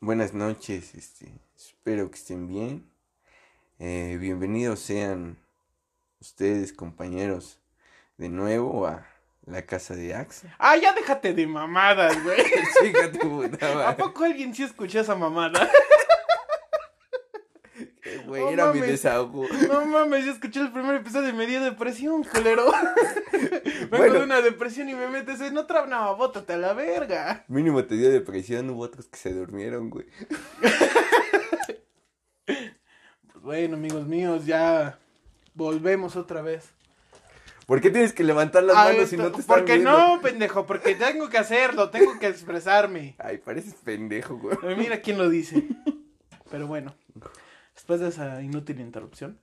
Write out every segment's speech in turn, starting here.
buenas noches, este, espero que estén bien. Eh, bienvenidos sean ustedes, compañeros, de nuevo a la casa de Axa. Ah, ya déjate de mamadas, güey. ¿A poco alguien sí escuchó esa mamada? Güey, No era mi desahogo. No mames, yo escuché el primer episodio y me dio depresión, culero. Vengo Bueno. de una depresión y me metes en otra. No, bótate a la verga. Mínimo te dio depresión, hubo otros que se durmieron, güey. Pues bueno, amigos míos, ya volvemos otra vez. ¿Por qué tienes que levantar las Ah, manos si no te están Porque viendo? no, pendejo, porque tengo que hacerlo, tengo que expresarme. Ay, pareces pendejo, güey. Mira quién lo dice. Pero bueno, después de esa inútil interrupción,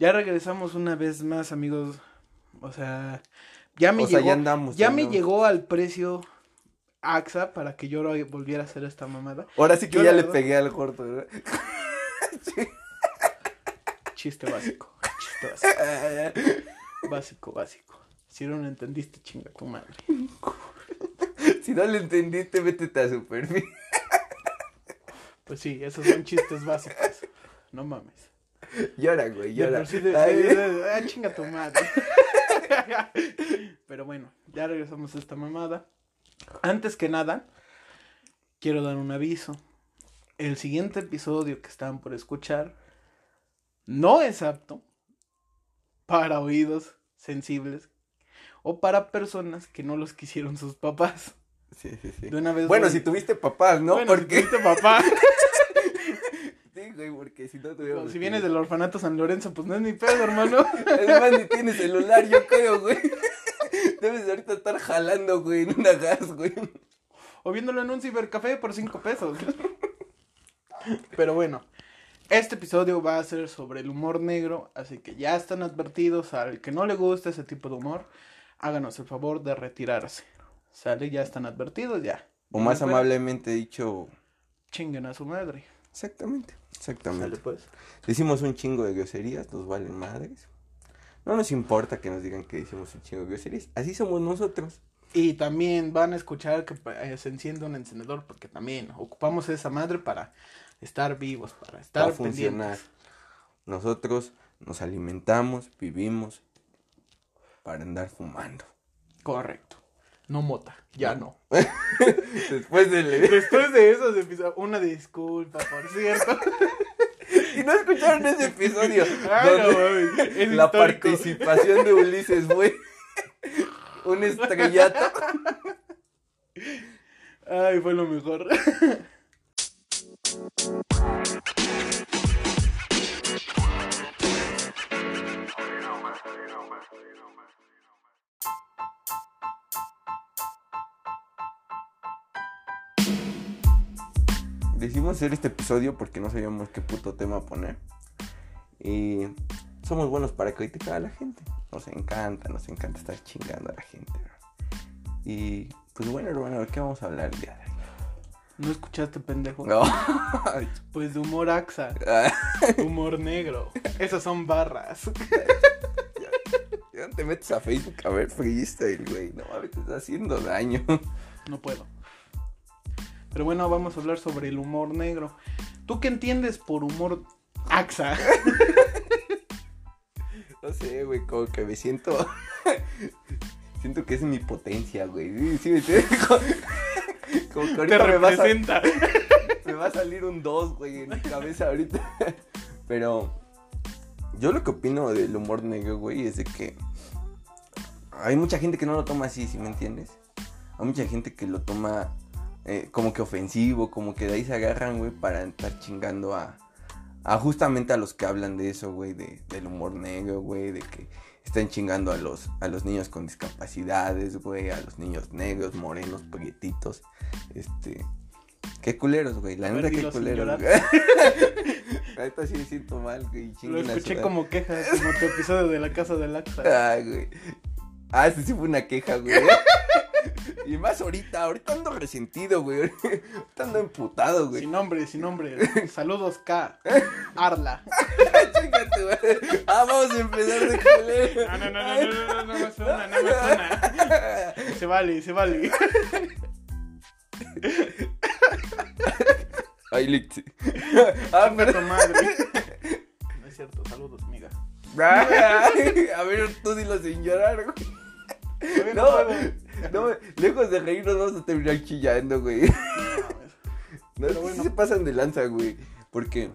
ya regresamos una vez más, amigos. O sea, ya me O sea, llegó, ya andamos, ya ya me llegó al precio AXA para que yo lo volviera a hacer esta mamada. Ahora sí que Yo ya le verdad- pegué al corto, ¿verdad? Chiste básico, chiste básico, básico, básico. Si no lo entendiste, chinga tu madre. Si no le entendiste, métete a su perfil. Pues sí, esos son chistes básicos. No mames. Llora, güey, De llora. por sí de- Ay, de- de- ah, chinga tu madre. Pero bueno, ya regresamos a esta mamada. Antes que nada, quiero dar un aviso. El siguiente episodio que están por escuchar no es apto para oídos sensibles o para personas que no los quisieron sus papás. Sí, sí, sí. De una vez Bueno, voy- si tuviste papás, ¿no? Bueno, si porque... tuviste papá. Sí, güey, porque si no tuviéramos... si vienes del orfanato San Lorenzo, pues no es mi pedo, hermano. Es más, ni tienes celular, yo creo, güey. Debes de ahorita estar jalando, güey, en una gas, güey. O viéndolo en un cibercafé por 5 pesos. Pero bueno, este episodio va a ser sobre el humor negro, así que ya están advertidos al que no le gusta ese tipo de humor, háganos el favor de retirarse. ¿Sale? Ya están advertidos, ya. O más amablemente dicho... Chinguen a su madre. Exactamente, exactamente. Sale pues. Decimos un chingo de groserías, nos valen madres. No nos importa que nos digan que decimos un chingo de groserías. Así somos nosotros. Y también van a escuchar que eh, se enciende un encendedor, porque también ocupamos esa madre para estar vivos, para estar Para funcionar. Nosotros nos alimentamos, vivimos para andar fumando. Correcto. No mota, ya no. Después de Después de esos episodios, una disculpa, por cierto. Y no escucharon ese episodio. Ay, no, donde es la histórico. participación de Ulises fue un estrellato. Ay, fue lo mejor. Decidimos hacer este episodio porque no sabíamos qué puto tema poner. Y somos buenos para criticar a la gente. Nos encanta, nos encanta estar chingando a la gente. Y pues bueno, hermano, ¿de qué vamos a hablar el día de hoy? ¿No escuchaste, pendejo? No. Pues de humor axa, humor negro. Esas son barras. Ya no te metes a Facebook a ver freestyle, güey. No mames, te está haciendo daño. No puedo. Pero bueno, vamos a hablar sobre el humor negro. ¿Tú qué entiendes por humor axa? No sé, güey, como que me siento. siento que es mi potencia, güey. Sí, sí, me? Como, que Te ahorita me va, a, representa. me va a salir un 2, güey, en mi cabeza ahorita. Pero yo lo que opino del humor negro, güey, es de que hay mucha gente que no lo toma así, ¿sí me entiendes? Hay mucha gente que lo toma eh, como que ofensivo, como que de ahí se agarran, güey, para estar chingando a, a justamente a los que hablan de eso, güey, de, del humor negro, güey, de que están chingando a los, a los niños con discapacidades, güey, a los niños negros, morenos, prietitos, este... Qué culeros, güey, la neta, qué culeros, neta sí me siento mal, güey, Lo escuché como queja, como tu episodio de la casa del axa. Ay, güey. Ah, ese sí fue una queja, güey. Y más ahorita, ahorita ando resentido, güey. Ahorita ando emputado, güey. Sin nombre, sin nombre. Saludos K. Arla. Tu madre. Ah, vamos a empezar de culero. No, no, no, no, no, no, no, no me suena, no me suena. Se vale, se vale. Ay, Lixi. ah, pero... tu madre. No es cierto, saludos, amiga. A ver, tú dilo sin llorar, güey. No, puedo. no, lejos de reírnos vamos a terminar chillando, güey. No Pero bueno. se pasan de lanza, güey. Porque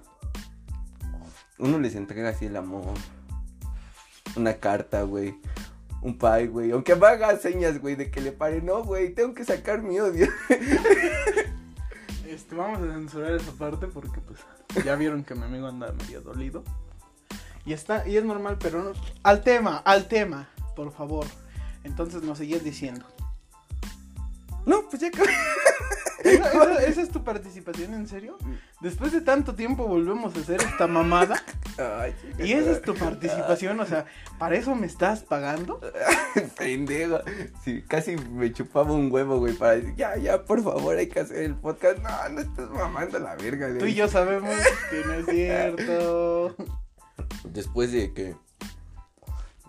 uno les entrega así el amor. Una carta, güey. Un pie, güey. Aunque me haga señas, güey, de que le pare. No, güey, tengo que sacar mi odio. Este, vamos a censurar esa parte porque pues ya vieron que mi amigo anda medio dolido. Y está, y es normal, pero no. Al tema, al tema, por favor. Entonces nos seguías diciendo. No, pues ya acabé. ¿Esa, esa- esa es tu participación en serio? Después de tanto tiempo volvemos a hacer esta mamada. Ay, Y esa es tu participación, o sea, ¿para eso me estás pagando? Pendejo. Sí, casi me chupaba un huevo, güey, para decir, ya, ya, por favor, hay que hacer el podcast. No, no estás mamando la verga, güey. Tú y yo sabemos que no es cierto. Después de que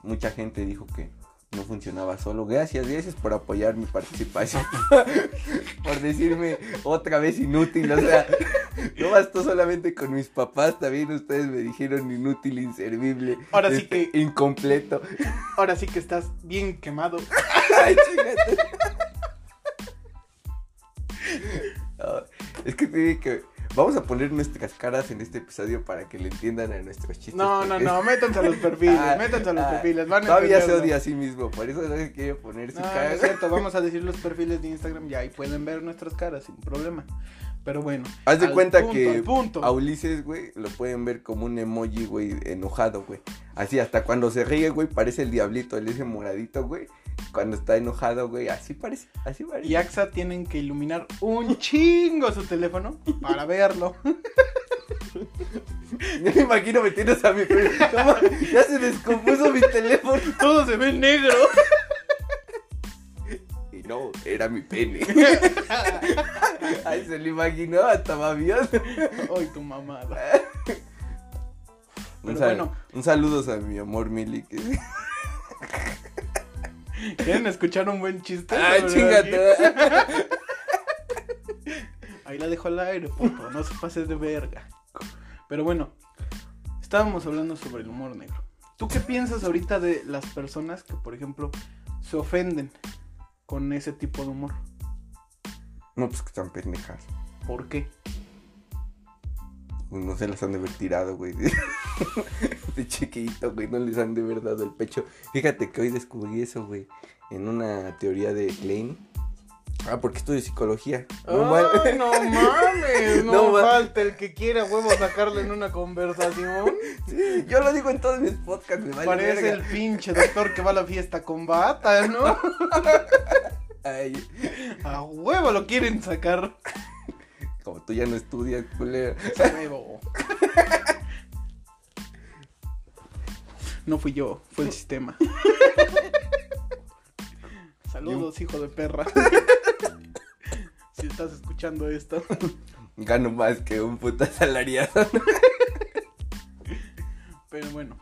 mucha gente dijo que no funcionaba solo. Gracias, gracias por apoyar mi participación. por decirme otra vez inútil. O sea, no bastó solamente con mis papás, también ustedes me dijeron inútil, inservible. Ahora sí este, que- Incompleto. Ahora sí que estás bien quemado. Ay, chingate. Ah, es que te dije que vamos a poner nuestras caras en este episodio para que le entiendan a nuestros chistes. No, no, no, métanse a los perfiles, Ah, métanse a los ah, perfiles. Van a Todavía se odia a sí mismo, por eso no se quiere poner su No, no cara. es cierto, vamos a decir los perfiles de Instagram ya y pueden ver nuestras caras sin problema. Pero bueno. Haz de cuenta punto, que punto. a Ulises, güey, lo pueden ver como un emoji, güey, enojado, güey. Así, hasta cuando se ríe, güey, parece el diablito, el ese moradito, güey. Cuando está enojado, güey, así parece, así parece. Y AXA tienen que iluminar un chingo su teléfono para verlo. Yo me imagino metiéndose a mi. Ya se descompuso mi teléfono. Todo se ve negro. No, era mi pene. Ay, se lo imaginó hasta babión. Ay, tu mamada. Un, Pero sal- bueno. un saludo a mi amor Mili. Que... ¿Quieren escuchar un buen chiste? Ay, sobre chingate. Ahí la dejo al aire, puto. No se pases de verga. Pero bueno, estábamos hablando sobre el humor negro. ¿Tú qué piensas ahorita de las personas que, por ejemplo, se ofenden con ese tipo de humor? No, pues que están pendejas. ¿Por qué? Pues no se las han de haber tirado, güey. De chiquito, güey. No les han de haber dado el pecho. Fíjate que hoy descubrí eso, güey. En una teoría de Klein. Ah, porque estudio psicología. No. Ay, no mames, no, falta el que quiera huevo sacarle en una conversación. Sí, yo lo digo en todos mis podcasts, me vale Parece verga. el pinche doctor que va a la fiesta con bata, ¿no? Ay, A huevo lo quieren sacar. como tú ya no estudias, culero. Huevo. No fui yo, fue el sistema. Saludos, hijo de perra. Si estás escuchando esto. Gano más que un puta asalariado. Pero bueno,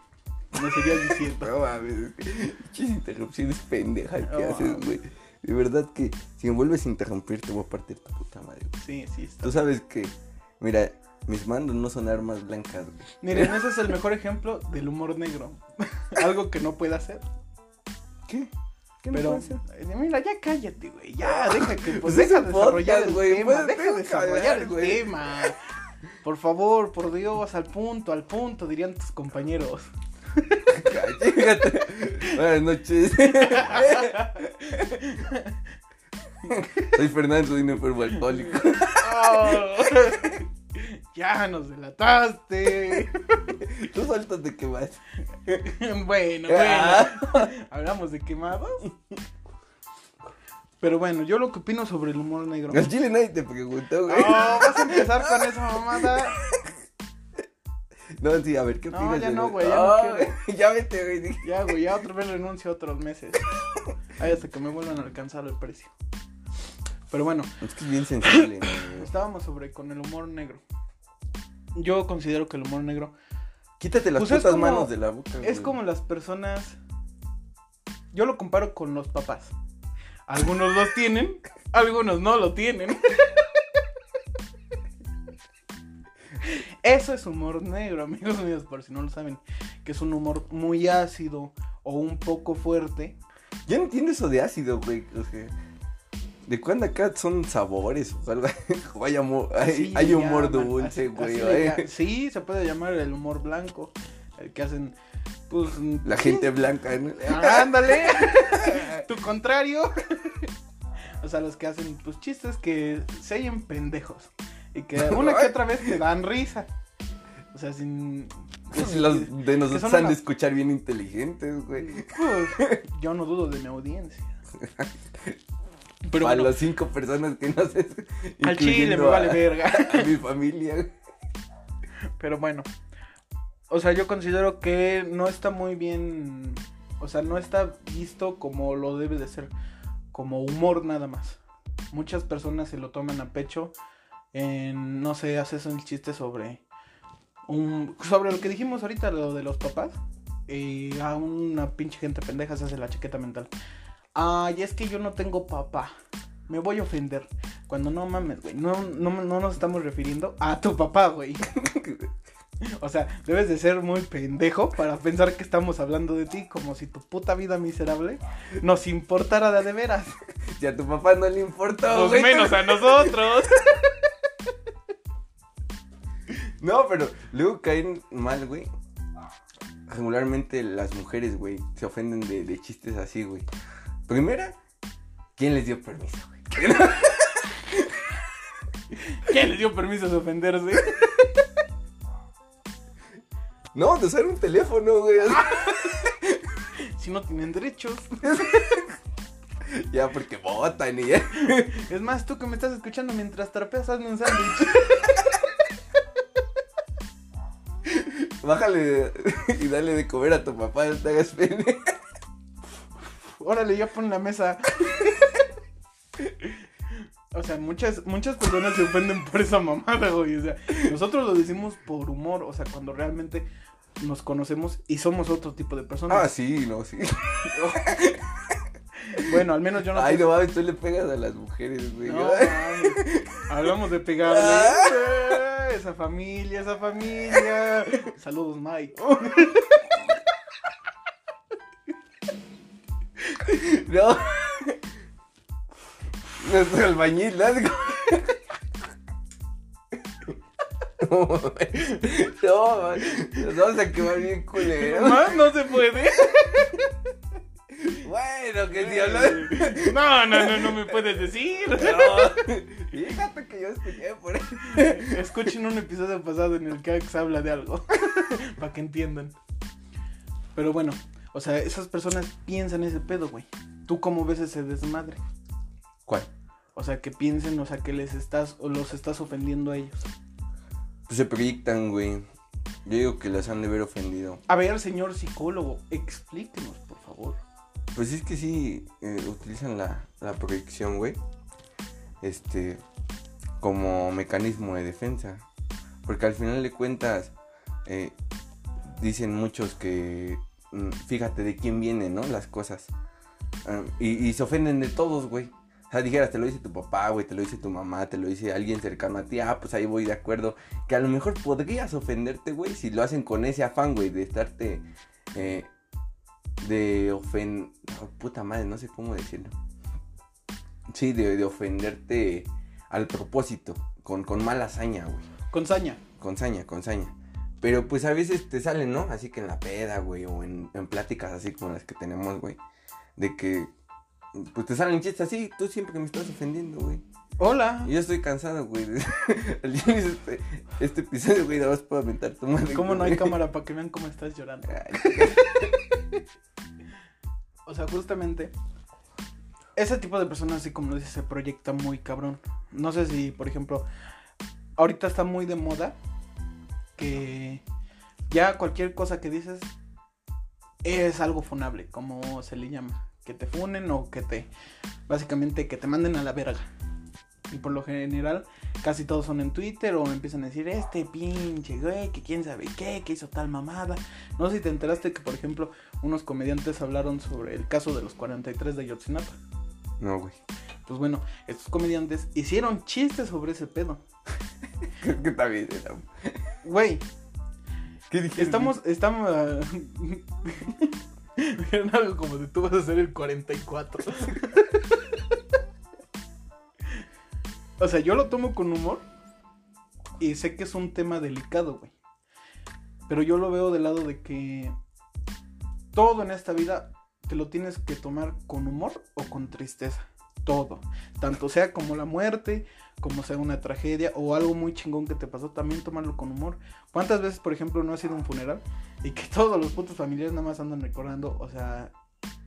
me seguías diciendo. No mames. Muchas interrupciones pendejas que haces, güey. De verdad que si me vuelves a interrumpir te voy a partir tu puta madre. güey. Sí, sí, está. Tú sabes que, mira, mis mandos no son armas blancas, güey. Miren, ese es el mejor ejemplo del humor negro. Algo que no puede hacer. ¿Qué? ¿Qué no Pero, hacer? eh, mira, ya cállate, güey. Ya, deja que, pues, es deja desarrollar podcast, el güey, tema. Deja deja desarrollar el güey. tema. Por favor, por Dios, al punto, al punto, dirían tus compañeros. Cállate. Buenas noches. Soy Fernando, soy un enfermo alcohólico. Oh, ya nos delataste. Tú suéltate que vas. bueno, bueno. Ah. Hablamos de quemados. Pero bueno, yo lo que opino sobre el humor negro. Al chile nadie te preguntó, Oh, güey. vas a empezar con esa mamada. No, sí, a ver, ¿qué No, opinas? ya de no, güey, ya no Ah, quiero. Ya vete, güey. Ya, güey, ya otra vez renuncio otros meses. Ahí hasta que me vuelvan a alcanzar el precio. Pero bueno, Es que es bien sensible, estábamos sobre con el humor negro. Yo considero que el humor negro Quítate las Pues es putas como- manos de la boca, es güey. como las personas. Yo lo comparo con los papás. Algunos los tienen, algunos no lo tienen. Eso es humor negro, amigos míos, por si no lo saben. Que es un humor muy ácido o un poco fuerte. Yo no entiendo eso de ácido, güey. O sea, ¿de cuándo acá son sabores o algo? Hay, amor, hay, Así hay le humor llaman, dulce, güey. Sí, se puede llamar el humor blanco. El que hacen, pues. La sí, gente blanca, ¿no? Ándale. tu contrario. o sea, los que hacen pues chistes que se oyen pendejos. Y que una que otra vez te dan risa. O sea, sin. Pues Los de nosotros han de escuchar bien inteligentes, güey. Pues, yo no dudo de mi audiencia. Pero a bueno, las cinco personas que no sé. al chile me vale a- verga. A mi familia. Pero bueno. O sea, yo considero que no está muy bien. O sea, no está visto como lo debe de ser. Como humor nada más. Muchas personas se lo toman a pecho. En, no sé, haces un chiste sobre. Un, sobre lo que dijimos ahorita, lo de los papás. Y a una pinche gente pendeja se hace la chaqueta mental. Ay, es que yo no tengo papá. Me voy a ofender. Cuando no mames, güey. No, no, no nos estamos refiriendo a tu papá, güey. O sea, debes de ser muy pendejo para pensar que estamos hablando de ti como si tu puta vida miserable nos importara de veras. Si a tu papá no le importó, Pues güey. menos a nosotros. No, pero luego caen mal, güey. Regularmente las mujeres, güey, se ofenden de, de chistes así, güey. Primera, ¿quién les dio permiso, güey? ¿Quién les dio permiso de ofenderse? No, de usar un teléfono, güey. Si no tienen derechos. ya porque votan y ya. Es más, tú que me estás escuchando mientras trapeas, hazme un sándwich. Bájale y dale de comer a tu papá, no te hagas pene. Órale, ya pon la mesa. O sea, muchas, muchas personas se ofenden por esa mamada, güey. O sea, nosotros lo decimos por humor. O sea, cuando realmente nos conocemos y somos otro tipo de personas. Ah, sí, no, sí. Bueno, al menos yo no Ay, te- no mames, tú le pegas a las mujeres, güey. No. Hablamos de pegarle. Ah. Esa familia, esa familia. Saludos, Mike. No. Nuestro albañil, ¿no? No, no, nos vamos a quemar bien culero. Más no se puede. Bueno, que si hablan. No, no, no, no me puedes decir. No. Fíjate que yo escuché por ahí. Escuchen un episodio pasado en el que Alex habla de algo. Para que entiendan. Pero bueno, o sea, esas personas piensan ese pedo, güey. ¿Tú cómo ves ese desmadre? ¿Cuál? O sea, que piensen, o sea, que les estás o los estás ofendiendo a ellos. Pues se proyectan, güey. Yo digo que las han de ver ofendido. A ver, señor psicólogo, explíquenos, por favor. Pues es que sí, eh, utilizan la, la proyección, güey. Este, como mecanismo de defensa. Porque al final de cuentas, eh, dicen muchos que, mm, fíjate de quién vienen, ¿no? Las cosas. Ah, y, y se ofenden de todos, güey. O sea, dijeras, te lo dice tu papá, güey, te lo dice tu mamá, te lo dice alguien cercano a ti, ah, pues ahí voy de acuerdo. Que a lo mejor podrías ofenderte, güey, si lo hacen con ese afán, güey, de estarte, eh, de ofender, puta madre, no sé cómo decirlo. Sí, de, de ofenderte al propósito, con, con mala hazaña, güey. Con saña. Con saña, con saña. Pero pues a veces te salen, ¿no? Así que en la peda, güey, o en, en pláticas así como las que tenemos, güey. De que, pues te salen chistes así, tú siempre me estás ofendiendo, güey. Hola. Yo estoy cansado, güey. Este, este episodio, güey, nada más puedo aventar tu madre. ¿Cómo no hay cámara para que vean cómo estás llorando? Ay, O sea, justamente, ese tipo de personas, así como lo dices, se proyecta muy cabrón. No sé si, por ejemplo, ahorita está muy de moda que ya cualquier cosa que dices es algo funable, como se le llama. Que te funen o que te, básicamente, que te manden a la verga. Y por lo general, casi todos son en Twitter o empiezan a decir, este pinche güey, que quién sabe qué, que hizo tal mamada. No sé si te enteraste que, por ejemplo, unos comediantes hablaron sobre el caso de los 43 de Yotzinapa. No, güey. Pues bueno, estos comediantes hicieron chistes sobre ese pedo. Creo que bien. era- Güey, Estamos, estamos... Dijeron algo como de tú vas a ser el 44. o sea, yo lo tomo con humor y sé que es un tema delicado, güey. Pero yo lo veo del lado de que todo en esta vida te lo tienes que tomar con humor o con tristeza. Todo. Tanto sea como la muerte, como sea una tragedia o algo muy chingón que te pasó, también tomarlo con humor. ¿Cuántas veces, por ejemplo, no ha sido un funeral y que todos los putos familiares nada más andan recordando, o sea,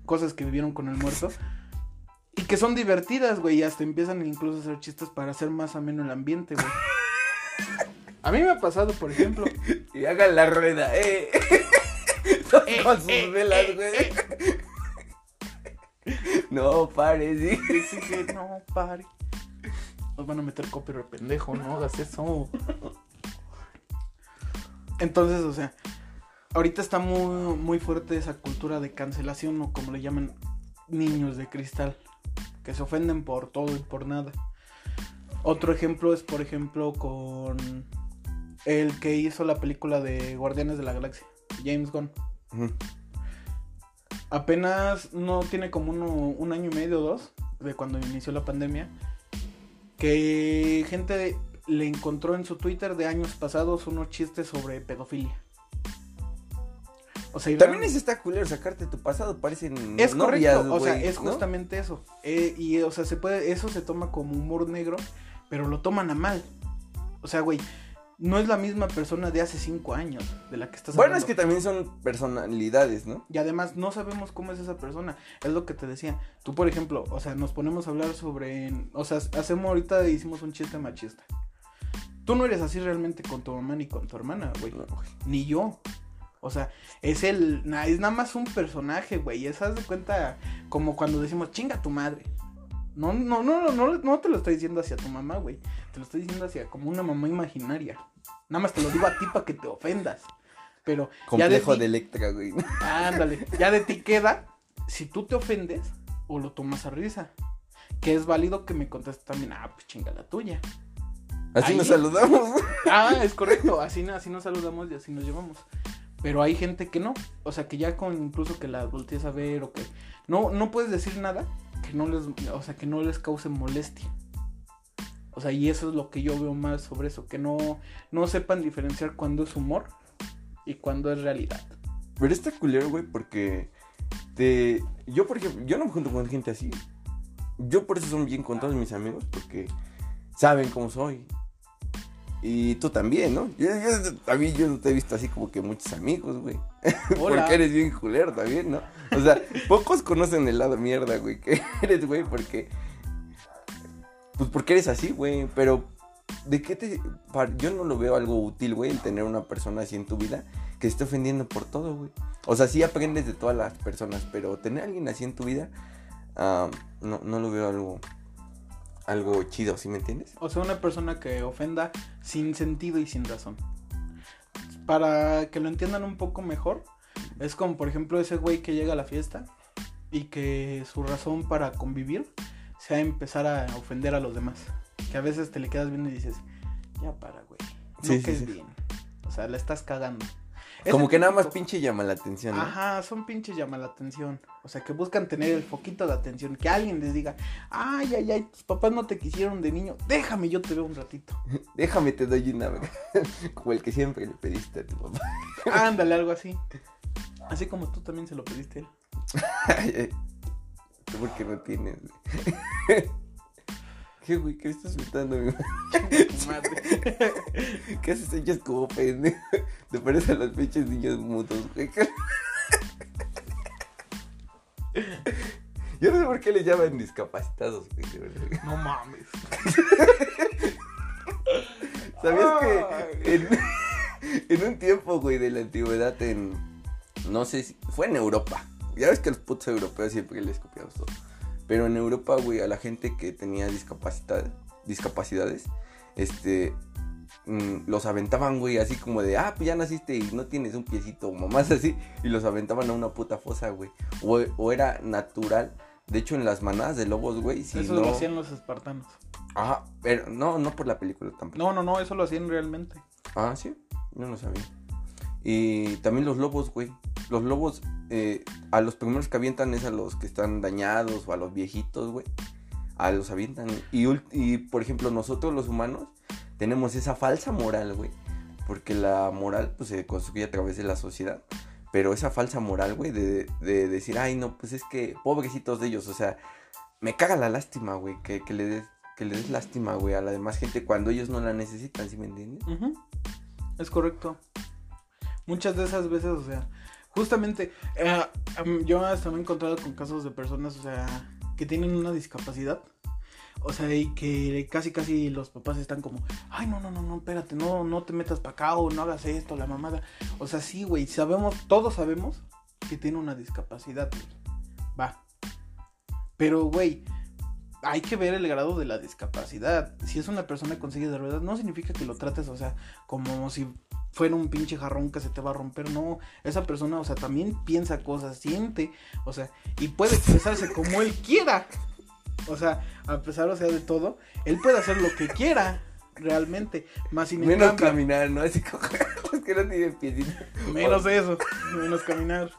cosas que vivieron con el muerto? Y que son divertidas, güey, y hasta empiezan incluso a hacer chistes para hacer más ameno el ambiente, güey. A mí me ha pasado, por ejemplo, Y hagan la rueda, eh. Eh, Con sus eh, velas, eh, güey. No, pare, sí. Dice que no, pare. Nos van a meter copyright, pendejo, no hagas eso. Entonces, o sea, ahorita está muy, muy fuerte esa cultura de cancelación o como le llaman niños de cristal, que se ofenden por todo y por nada. Otro ejemplo es, por ejemplo, con el que hizo la película de Guardianes de la Galaxia, James Gunn. Apenas no tiene como uno- un año y medio o dos de cuando inició la pandemia. Que gente le encontró en su Twitter de años pasados unos chistes sobre pedofilia. O sea, También es está culero sacarte tu pasado, parecen es novias, correcto, o sea, es ¿no? justamente eso. Eh, y o sea, se puede, eso se toma como humor negro, pero lo toman a mal. O sea, güey, no es la misma persona de hace cinco años de la que estás Bueno, es hablando. que también son personalidades, ¿no? Y además no sabemos cómo es esa persona. Es lo que te decía. Tú, por ejemplo, o sea, nos ponemos a hablar sobre... O sea, hacemos ahorita, hicimos un chiste machista. Tú no eres así realmente con tu mamá ni con tu hermana, güey. No. Ni yo. O sea, es el... na- Es nada más un personaje, güey. Es, haz de cuenta, como cuando decimos, chinga tu madre. No, no, no, no, no, te lo estoy diciendo hacia tu mamá, güey. Te lo estoy diciendo hacia como una mamá imaginaria. Nada más te lo digo a ti para que te ofendas. Pero ya de Complejo ti- de Electra, güey. Ándale, ya de ti queda si tú te ofendes o lo tomas a risa. Que es válido que me contestes también, ah, pues chinga la tuya. Así Ahí- nos saludamos. Ah, es correcto, así, así nos saludamos y así nos llevamos. Pero hay gente que no, o sea, que ya con incluso que la voltees a ver o que no, no puedes decir nada que no les, o sea, que no les cause molestia. O sea, y eso es lo que yo veo más sobre eso, que no, no sepan diferenciar cuando es humor y cuando es realidad. Pero está culero, güey, porque te... Yo, por ejemplo, yo no me junto con gente así. Yo por eso son bien con todos mis amigos, porque saben cómo soy. Y tú también, ¿no? Yo, yo también yo no te he visto así como que muchos amigos, güey. Porque eres bien culero también, ¿no? O sea, pocos conocen el lado mierda, güey, que eres, güey, porque... Pues porque eres así, güey, pero... ¿De qué te...? Yo no lo veo algo útil, güey, el tener una persona así en tu vida que se esté ofendiendo por todo, güey. O sea, sí aprendes de todas las personas, pero tener a alguien así en tu vida, ah, no, no lo veo algo... Algo chido, ¿sí me entiendes? O sea, una persona que ofenda sin sentido y sin razón. Para que lo entiendan un poco mejor, es como por ejemplo ese güey que llega a la fiesta y que su razón para convivir sea empezar a ofender a los demás. Que a veces te le quedas viendo y dices, ya para, güey. No Sí, sí, que es sí. bien. O sea, la estás cagando. Como que nada más pinche llama la atención, ¿no? Ajá, son pinches llama la atención. O sea, que buscan tener el foquito de atención. Que alguien les diga, ay, ay, ay, tus papás no te quisieron de niño. Déjame, yo te veo un ratito. Déjame te doy una, como el que siempre le pediste a tu papá. Ándale, algo así. Así como tú también se lo pediste a él. Ay, ay. ¿Tú por qué no tienes? Güey? ¿Qué, güey? ¿Qué estás gritando, madre. ¿Qué haces ellas como pendejo? Te parecen a los pinches niños mudos, güey. Yo no sé por qué les llaman discapacitados, güey. No mames. ¿Sabías que en, en un tiempo, güey, de la antigüedad, en. No sé si. Fue en Europa. Ya ves que los putos europeos siempre les copiamos todo. Pero en Europa, güey, a la gente que tenía discapacidad, discapacidades, este. mm, los aventaban, güey, así como de, ah, pues ya naciste y no tienes un piecito, o mamás así, y los aventaban a una puta fosa, güey. O, o era natural. De hecho, en las manadas de lobos, güey, si eso no. lo hacían los espartanos. Ajá, pero no, no por la película tampoco. No, no, no, eso lo hacían realmente. Ah, sí. Yo no sabía. Y también los lobos, güey. Los lobos, eh, a los primeros que avientan es a los que están dañados o a los viejitos, güey. A los avientan. Y, y, por ejemplo, nosotros los humanos tenemos esa falsa moral, güey. Porque la moral, pues, se construye a través de la sociedad. Pero esa falsa moral, güey, de, de decir, ay, no, pues es que pobrecitos de ellos. O sea, me caga la lástima, güey. Que, le des, que le des lástima, güey, a la demás gente cuando ellos no la necesitan, ¿sí me entiendes? Es correcto. Muchas de esas veces, o sea, justamente, eh, am- yo hasta me he encontrado con casos de personas, o sea, que tienen una discapacidad. O sea, y que casi casi los papás están como, ay, no, no, no, no, espérate, no, no te metas para acá o no hagas esto, la mamada. O sea, sí, güey, sabemos, todos sabemos que tiene una discapacidad, güey. Va. Pero, güey, hay que ver el grado de la discapacidad. Si es una persona con silla de ruedas, no significa que lo trates, o sea, como si fuera un pinche jarrón que se te va a romper. No, esa persona, o sea, también piensa cosas, siente, o sea, y puede expresarse como él quiera. O sea, a pesar, o sea, de todo, él puede hacer lo que quiera, realmente. Más sin en Menos cambio- caminar, ¿no? Así como los que no tienen piecito. menos eso, menos caminar.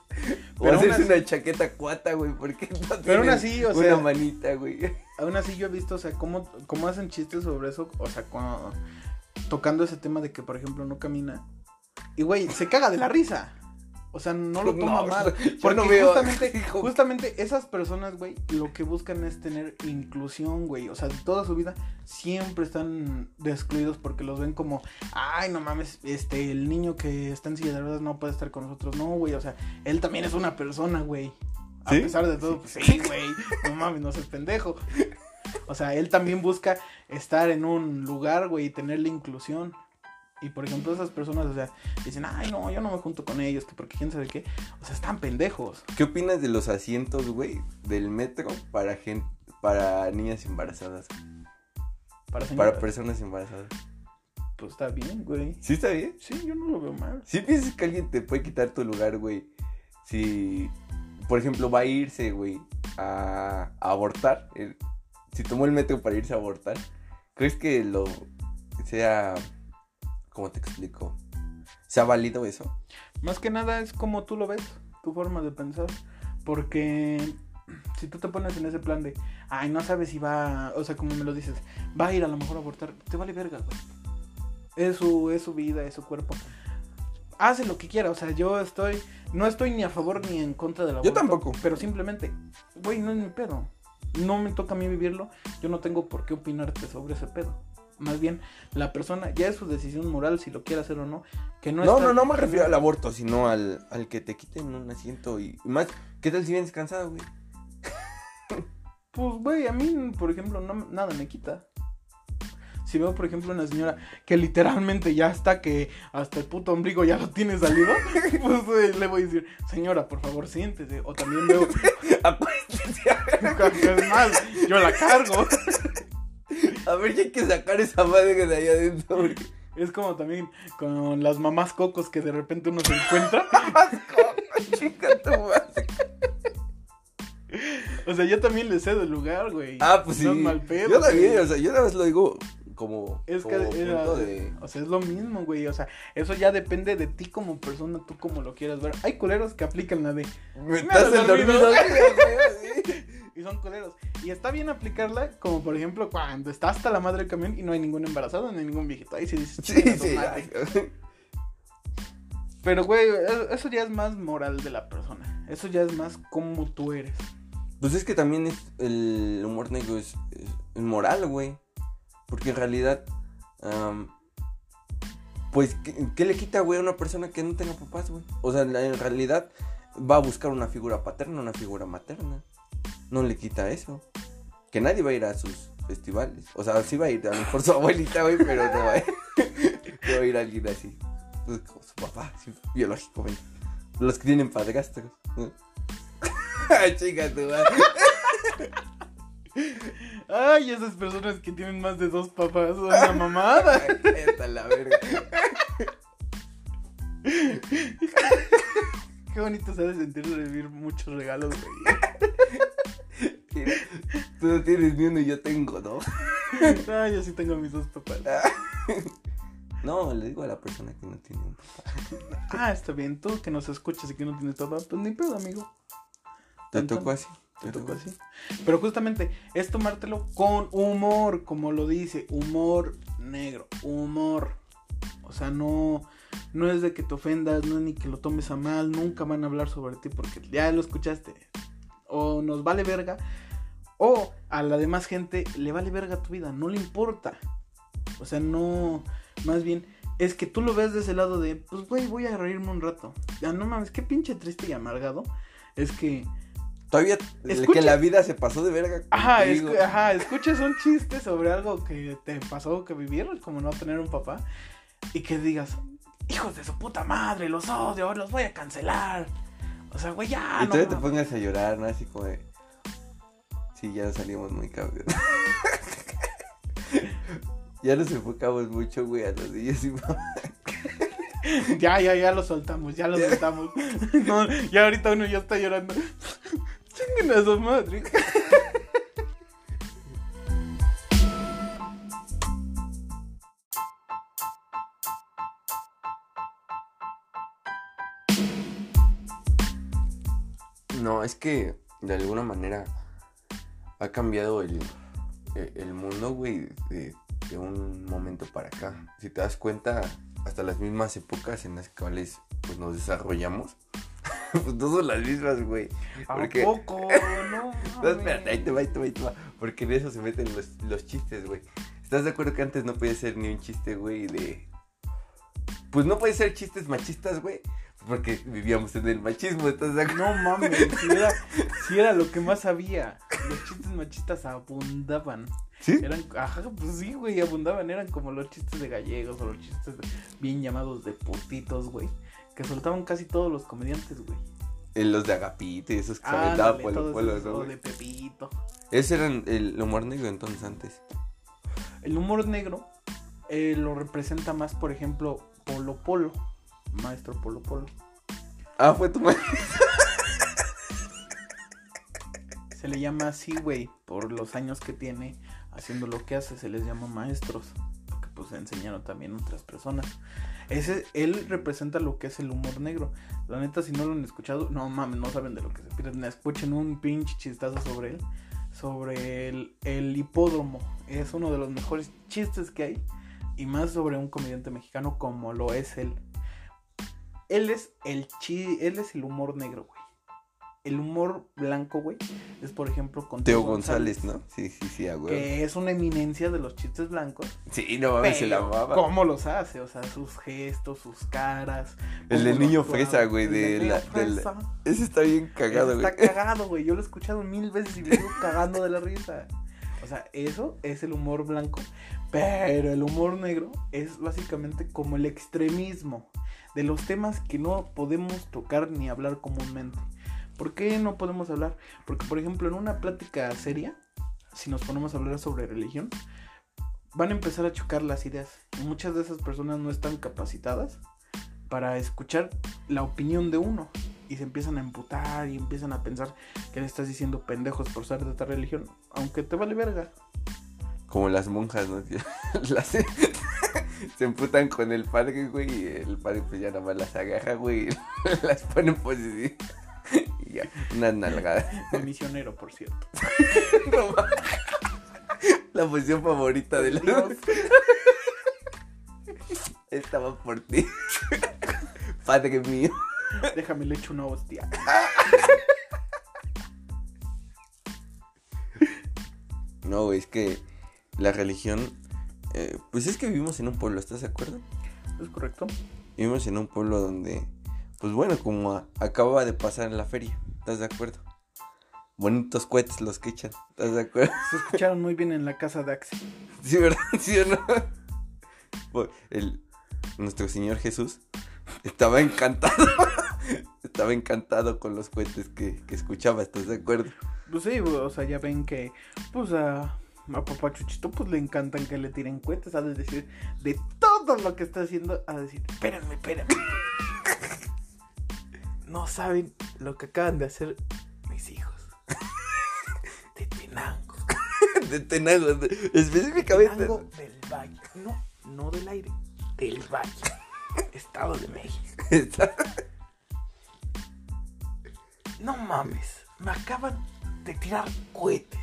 O Pero aún hacerse así- una chaqueta cuata, güey, porque no Pero aún así, o una sea- manita, güey. Aún así yo he visto, o sea, cómo, cómo hacen chistes sobre eso, o sea, cuando- tocando ese tema de que, por ejemplo, no camina. Y, güey, se caga de la risa. O sea, no lo toma No, mal. Porque no veo- justamente, justamente esas personas, güey, lo que buscan es tener inclusión, güey. O sea, toda su vida siempre están excluidos porque los ven como, ay, no mames, este, el niño que está en silla de ruedas no puede estar con nosotros. No, güey, o sea, él también es una persona, güey. A ¿Sí? pesar de todo, pues sí, güey. No mames, no seas pendejo. O sea, él también busca estar en un lugar, güey, y tener la inclusión. Y por ejemplo, esas personas, o sea, dicen, ay, no, yo no me junto con ellos, que porque quién sabe qué. O sea, están pendejos. ¿Qué opinas de los asientos, güey, del metro para gente, para niñas embarazadas? Para, personas embarazadas. Pues está bien, güey. ¿Sí está bien? Sí, yo no lo veo mal. ¿Sí piensas que alguien te puede quitar tu lugar, güey? Si, por ejemplo, va a irse, güey, a, abortar. el- si tomó el metro para irse a abortar, ¿crees que lo sea, ¿cómo te explico? ¿Sea válido eso? Más que nada es como tú lo ves, tu forma de pensar. Porque si tú te pones en ese plan de, ay, no sabes si va, o sea, como me lo dices, va a ir a lo mejor a abortar, te vale verga, güey. Es su, es su vida, es su cuerpo. Hace lo que quiera, o sea, yo estoy, no estoy ni a favor ni en contra del aborto. tampoco. Pero simplemente, güey, no es mi pedo. No me toca a mí vivirlo, yo no tengo por qué opinarte sobre ese pedo. Más bien, la persona ya es su decisión moral si lo quiere hacer o no. Que no, No, está- no, no me refiero al aborto, sino al, al que te quiten un asiento y, y más, ¿qué tal si vienes cansado, güey? Pues, güey, a mí, por ejemplo, no, nada me quita. Si veo, por ejemplo, una señora que literalmente ya está que hasta el puto ombligo ya lo tiene salido, pues le voy a decir, señora, por favor, siéntese. O también veo, es más, yo la cargo. a ver, ya hay que sacar esa madre de ahí adentro, güey. Es como también con las mamás cocos que de repente uno se encuentra. Chica tu madre. O sea, yo también le cedo el lugar, güey. Ah, pues sí. No es mal pedo. yo también, o sea, yo nada más lo digo como, Es que como punto de... o sea, es lo mismo, güey. O sea, eso ya depende de ti como persona, tú como lo quieras ver. Hay culeros que aplican la de Me estás el dormido. y son culeros. Y está bien aplicarla, como por ejemplo cuando está hasta la madre del camión y no hay ningún embarazado ni ningún viejito. Ahí sí dices, Sí, "Chinga tu sí. madre". ay, Pero, güey, eso ya es más moral de la persona. Eso ya es más como tú eres. Pues es que también es el humor negro es, es moral, güey. Porque en realidad, pues, ¿qué, le quita, güey, a una persona que no tenga papás, güey? O sea, en realidad va a buscar una figura paterna, una figura materna. No le quita eso. Que nadie va a ir a sus festivales. O sea, sí va a ir a lo mejor su abuelita, güey, pero no va a ir, no va a ir alguien así. Pues, como su papá, sí, biológico, güey. Los que tienen padrastros. ¿no? Chica, tu madre. Ay, esas personas que tienen más de dos papás son una mamada. Ay, cállate a la verga. Qué bonito se ha de sentir recibir muchos regalos, güey. Tú no tienes ni uno y yo tengo dos. Ay, yo sí tengo mis dos papás. No, le digo a la persona que no tiene un papá. Ah, está bien. Tú que nos escuchas y que no tienes papá, pues ni pedo, amigo. Te tocó así. Te tocó así. Pero justamente es tomártelo con humor, como lo dice, humor negro, humor. O sea, no, no es de que te ofendas, no es ni que lo tomes a mal, nunca van a hablar sobre ti porque ya lo escuchaste. O nos vale verga, o a la demás gente le vale verga tu vida, no le importa. O sea, no, más bien, es que tú lo ves de ese lado de, pues güey, voy a reírme un rato. Ya no mames, qué pinche triste y amargado. Es que Todavía Escucha. que la vida se pasó de verga. Ajá, ajá, escuches un chiste sobre algo que te pasó que vivieron, como no tener un papá, y que digas, hijos de su puta madre, los odio, los voy a cancelar. O sea, güey, ya, y no todavía te pongas a llorar, ¿no? Así como de. Sí, ya salimos muy cabrón. ya nos enfocamos mucho, güey, a los niños y mamá. Ya, ya, ya lo soltamos, ya lo soltamos. No, ya ahorita uno ya está llorando. Chinguen a su. No, es que de alguna manera ha cambiado el, el, el mundo, güey, de, de un momento para acá. Si te das cuenta, hasta las mismas épocas en las cuales pues, nos desarrollamos, pues no son las mismas, güey. ¿A Porque- poco? No, No, espérate, ahí te va, ahí te va, ahí te va. Porque en eso se meten los, los chistes, güey. ¿Estás de acuerdo que antes no podía ser ni un chiste, güey, de... Pues no puede ser chistes machistas, güey. Porque vivíamos en el machismo, ¿estás de acuerdo? No mames, si era, si era lo que más había. Los chistes machistas abundaban. ¿Sí? Eran, ajá, pues sí, güey, abundaban. Eran como los chistes de gallegos o los chistes de- bien llamados de putitos, güey. Que soltaban casi todos los comediantes, güey. En los de Agapito y esos que se Ah, aventaban Polo Polo, ¿no, o güey? de Pepito. Ese era el humor negro entonces antes. El humor negro eh, lo representa más, por ejemplo, Polo Polo. Maestro Polo Polo. Ah, fue tu madre. Se le llama así, güey, por los años que tiene haciendo lo que hace, se les llama maestros, pues enseñaron también otras personas. Ese, él representa lo que es el humor negro. La neta, si no lo han escuchado, no mames, no saben de lo que se pierden. Escuchen un pinche chistazo sobre él, sobre el, el hipódromo. Es uno de los mejores chistes que hay, y más sobre un comediante mexicano como lo es él. Él es el chi, él es el humor negro, güey. El humor blanco, güey, es por ejemplo con Teo González, ¿no? Sí, sí, sí, ah, güey. que es una eminencia de los chistes blancos. Sí, no mames, se la amaba. ¿Cómo los hace? O sea, sus gestos, sus caras. El del niño fresa, güey, de la- del- fresa. Ese está bien cagado, güey. Está cagado, güey. Yo lo he escuchado mil veces y me sigo cagando de la risa. O sea, eso es el humor blanco. Pero el humor negro es básicamente como el extremismo de los temas que no podemos tocar ni hablar comúnmente. ¿Por qué no podemos hablar? Porque, por ejemplo, en una plática seria, si nos ponemos a hablar sobre religión, van a empezar a chocar las ideas. Y muchas de esas personas no están capacitadas para escuchar la opinión de uno. Y se empiezan a emputar y empiezan a pensar que le estás diciendo pendejos por ser de esta religión. Aunque te vale verga. Como las monjas, ¿no? Las- se emputan con el padre, güey, y el padre pues ya nada más las agarra, güey, y las pone en posición. Y ya, una nalgada. De misionero, por cierto. No. La posición favorita de los... Dios. Estaba por ti. Padre mío. Déjame le echo una hostia. No, güey, es que la religión... eh, pues es que vivimos en un pueblo, ¿estás de acuerdo? ¿Es correcto? Vivimos en un pueblo donde, pues bueno, como a- acababa de pasar en la feria, ¿estás de acuerdo? Bonitos cohetes los que echan, ¿estás de acuerdo? Se escucharon muy bien en la casa de Axel. Sí, ¿verdad? ¿Sí o no? El, nuestro Señor Jesús estaba encantado. estaba encantado con los cohetes que, que escuchaba, ¿estás de acuerdo? Pues sí, o sea, ya ven que, pues a, a papá Chuchito, pues le encantan que le tiren cohetes, ha de decir, de todo lo que está haciendo, a decir, espérenme, espérenme. No saben lo que acaban de hacer mis hijos. De Tenango. De Tenango, específicamente. Tenango del Valle. No, no del aire. del Valle, Estado de México. No mames, me acaban de tirar cohetes.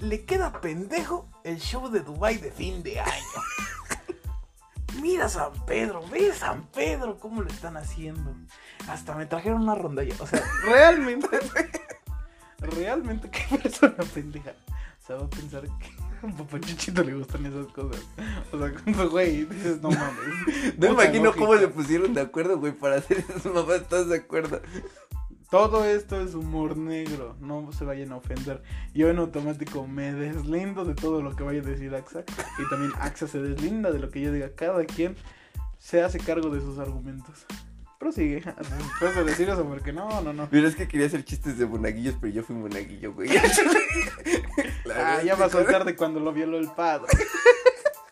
Le queda pendejo el show de Dubai de fin de año. Mira San Pedro, ve San Pedro cómo lo están haciendo. Hasta me trajeron una rondalla. O sea, realmente, realmente qué persona pendeja. O sea, va a pensar que a Papá Chuchito le gustan esas cosas. O sea, güey, dices, no mames. No imagino cómo le pusieron de acuerdo, güey, para hacer esas mamás. ¿Estás de acuerdo? Todo esto es humor negro, no se vayan a ofender. Yo en automático me deslindo de todo lo que vaya a decir Axa y también Axa se deslinda de lo que yo diga. Cada quien se hace cargo de sus argumentos. Prosigue, después de decir eso, porque no, no, no. Pero es que quería hacer chistes de monaguillos, pero yo fui monaguillo, güey. Ah, ya va a soltar de cuando lo violó el padre.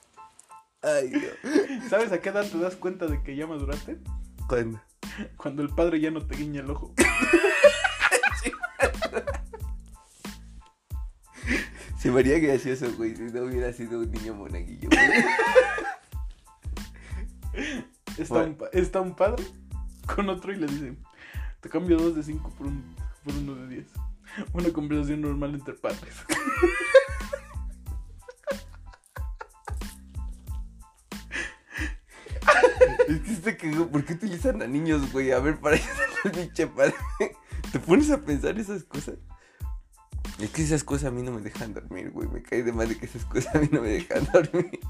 Ay, no. ¿Sabes a qué edad te das cuenta de que ya maduraste? Cuando el padre ya no te guiña el ojo. Se me haría gracioso, güey, si no hubiera sido un niño monaguillo, güey. Está, Bueno. un, está un padre con otro y le dice, te cambio dos de cinco por, un, por uno de 10. Una conversación normal entre padres. Niños, güey? A ver, para el pinche padre. ¿Te pones a pensar esas cosas? Es que esas cosas a mí no me dejan dormir, güey. Me cae de madre que esas cosas a mí no me dejan dormir.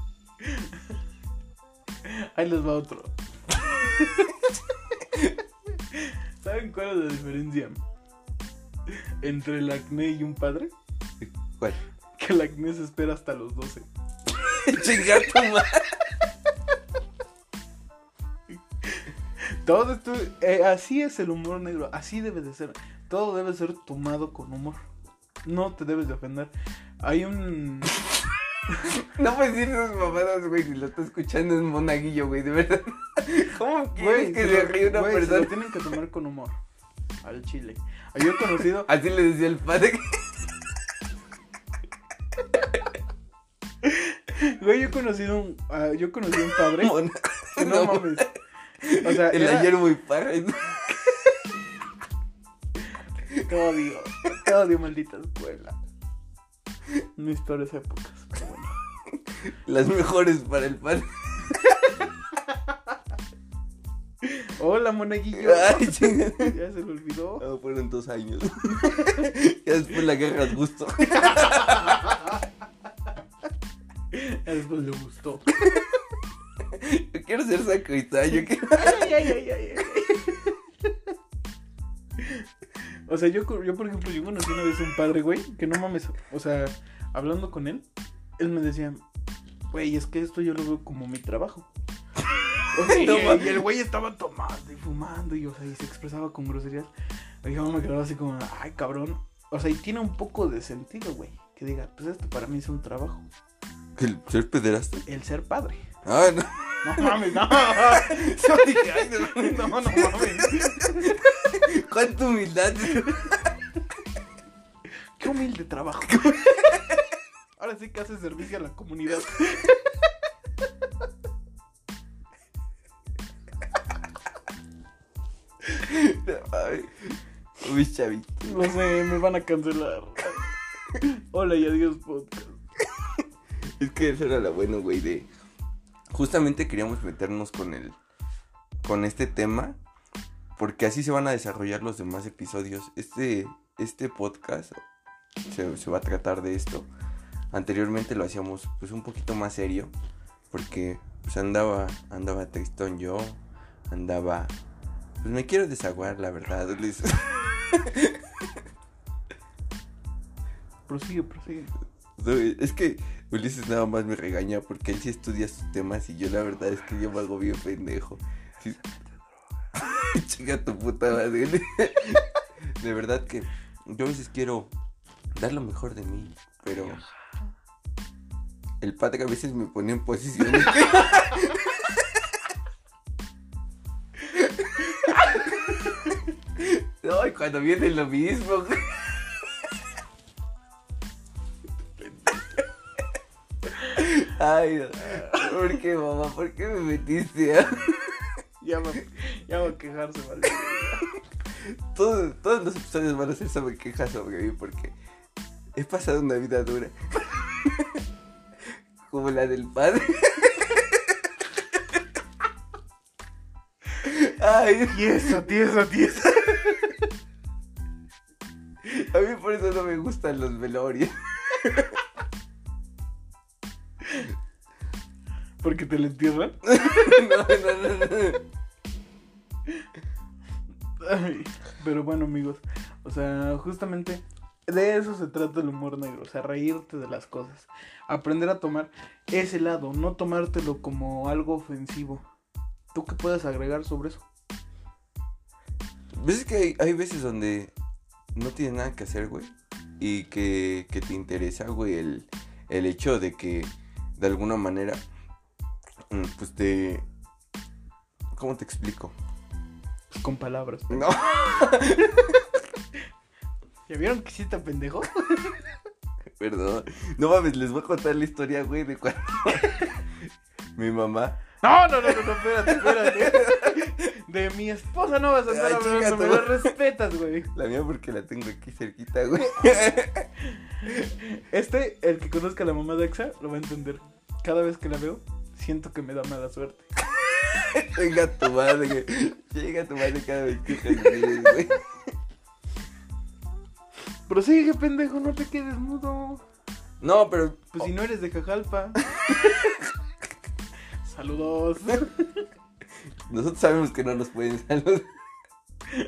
Ahí les va otro. ¿Saben cuál es la diferencia entre el acné y un padre? ¿Cuál? Que el acné se espera hasta los 12. Chingar tu madre. Todo esto, eh, así es el humor negro, así debe de ser. Todo debe ser tomado con humor. No te debes de ofender. Hay un... No puedes decir esas mamadas, güey. Si lo está escuchando es monaguillo, güey. De verdad. ¿Cómo quieres que se ríe una güey, se persona? lo tienen que tomar con humor. Al chile. Yo he conocido... Así le decía el padre. Güey, yo he conocido un... ah, yo he conocido un padre... No, No, mames. O sea, El era- ayer muy paja. Te odio. Te odio, maldita escuela. Mis peores épocas. bueno. Las mejores para el padre. Hola, monaguillo. Ay. Ya se lo olvidó. No, fueron dos años. ya después la guerra es gusto. Ya después le gustó. Yo quiero ser sacristán. Yo quiero... Ay, ay, ay, ay, ay. O sea, yo, por ejemplo, yo conocí una vez un padre, güey, que no mames, o sea, hablando con él, él me decía, güey, es que esto yo lo veo como mi trabajo. O sea, y, No mames. y el güey estaba tomando y fumando y, o sea, y se expresaba con groserías. Y yo me quedaba así como, ay, cabrón. O sea, y tiene un poco de sentido, güey, que diga, pues esto para mí es un trabajo. ¿El ser pederasta? El ser padre. Ah, no. No mames, no. Yo dije, ay, no. No, no mames. Cuánta humildad. Qué humilde trabajo. Ahora sí que hace servicio a la comunidad. Ay, mis chavitos. No sé, me van a cancelar. Hola y adiós podcast. Es que eso era lo bueno, güey, de... Justamente queríamos meternos con el... Con este tema. Porque así se van a desarrollar los demás episodios. Este, este podcast se, se va a tratar de esto. Anteriormente lo hacíamos pues un poquito más serio. Porque pues andaba, andaba tristón yo. Andaba... Pues me quiero desaguar, la verdad. Ulises. Prosigue, prosigue. Es que Ulises nada más me regaña porque él sí estudia sus temas y yo la verdad es que yo me hago bien pendejo. Sí. Chinga tu puta madre. De verdad que yo a veces quiero dar lo mejor de mí, pero el padre a veces me pone en posiciones que... No, y cuando viene lo mismo. Ay. ¿por qué, mamá? ¿Por qué me metiste? a- Ya va, ya va a quejarse, vale. Todos, todos los episodios van a ser sobre quejas sobre mí porque he pasado una vida dura. Como la del padre. Ay, Tiesa, tiesa, tiesa. a mí por eso no me gustan los velorios. Porque te lo entierran. No, no, no, no. Ay, pero bueno, amigos. O sea, justamente de eso se trata el humor negro. O sea, reírte de las cosas. Aprender a tomar ese lado. No tomártelo como algo ofensivo. ¿Tú qué puedes agregar sobre eso? ¿Ves que hay, hay veces donde no tienes nada que hacer, güey? Y que, que te interesa, güey, el, el hecho de que de alguna manera, pues te... ¿Cómo te explico? Pues con palabras. No. ¿Ya vieron que sí está pendejo? Perdón. No mames, les voy a contar la historia, güey, de cuando mi mamá. No, no, no, no, no, espérate, espérate. De mi esposa no vas a chinga hablando, me madre. respetas, güey. La mía porque la tengo aquí cerquita, güey. Este, el que conozca a la mamá de Exa, lo va a entender. Cada vez que la veo, siento que me da mala suerte. Venga tu madre. Llega tu madre cada vez que te ríes, güey. Prosigue, pendejo, no te quedes mudo. No, pero. Pues si no eres de Cajalpa. Saludos. Nosotros sabemos que no nos pueden saludar.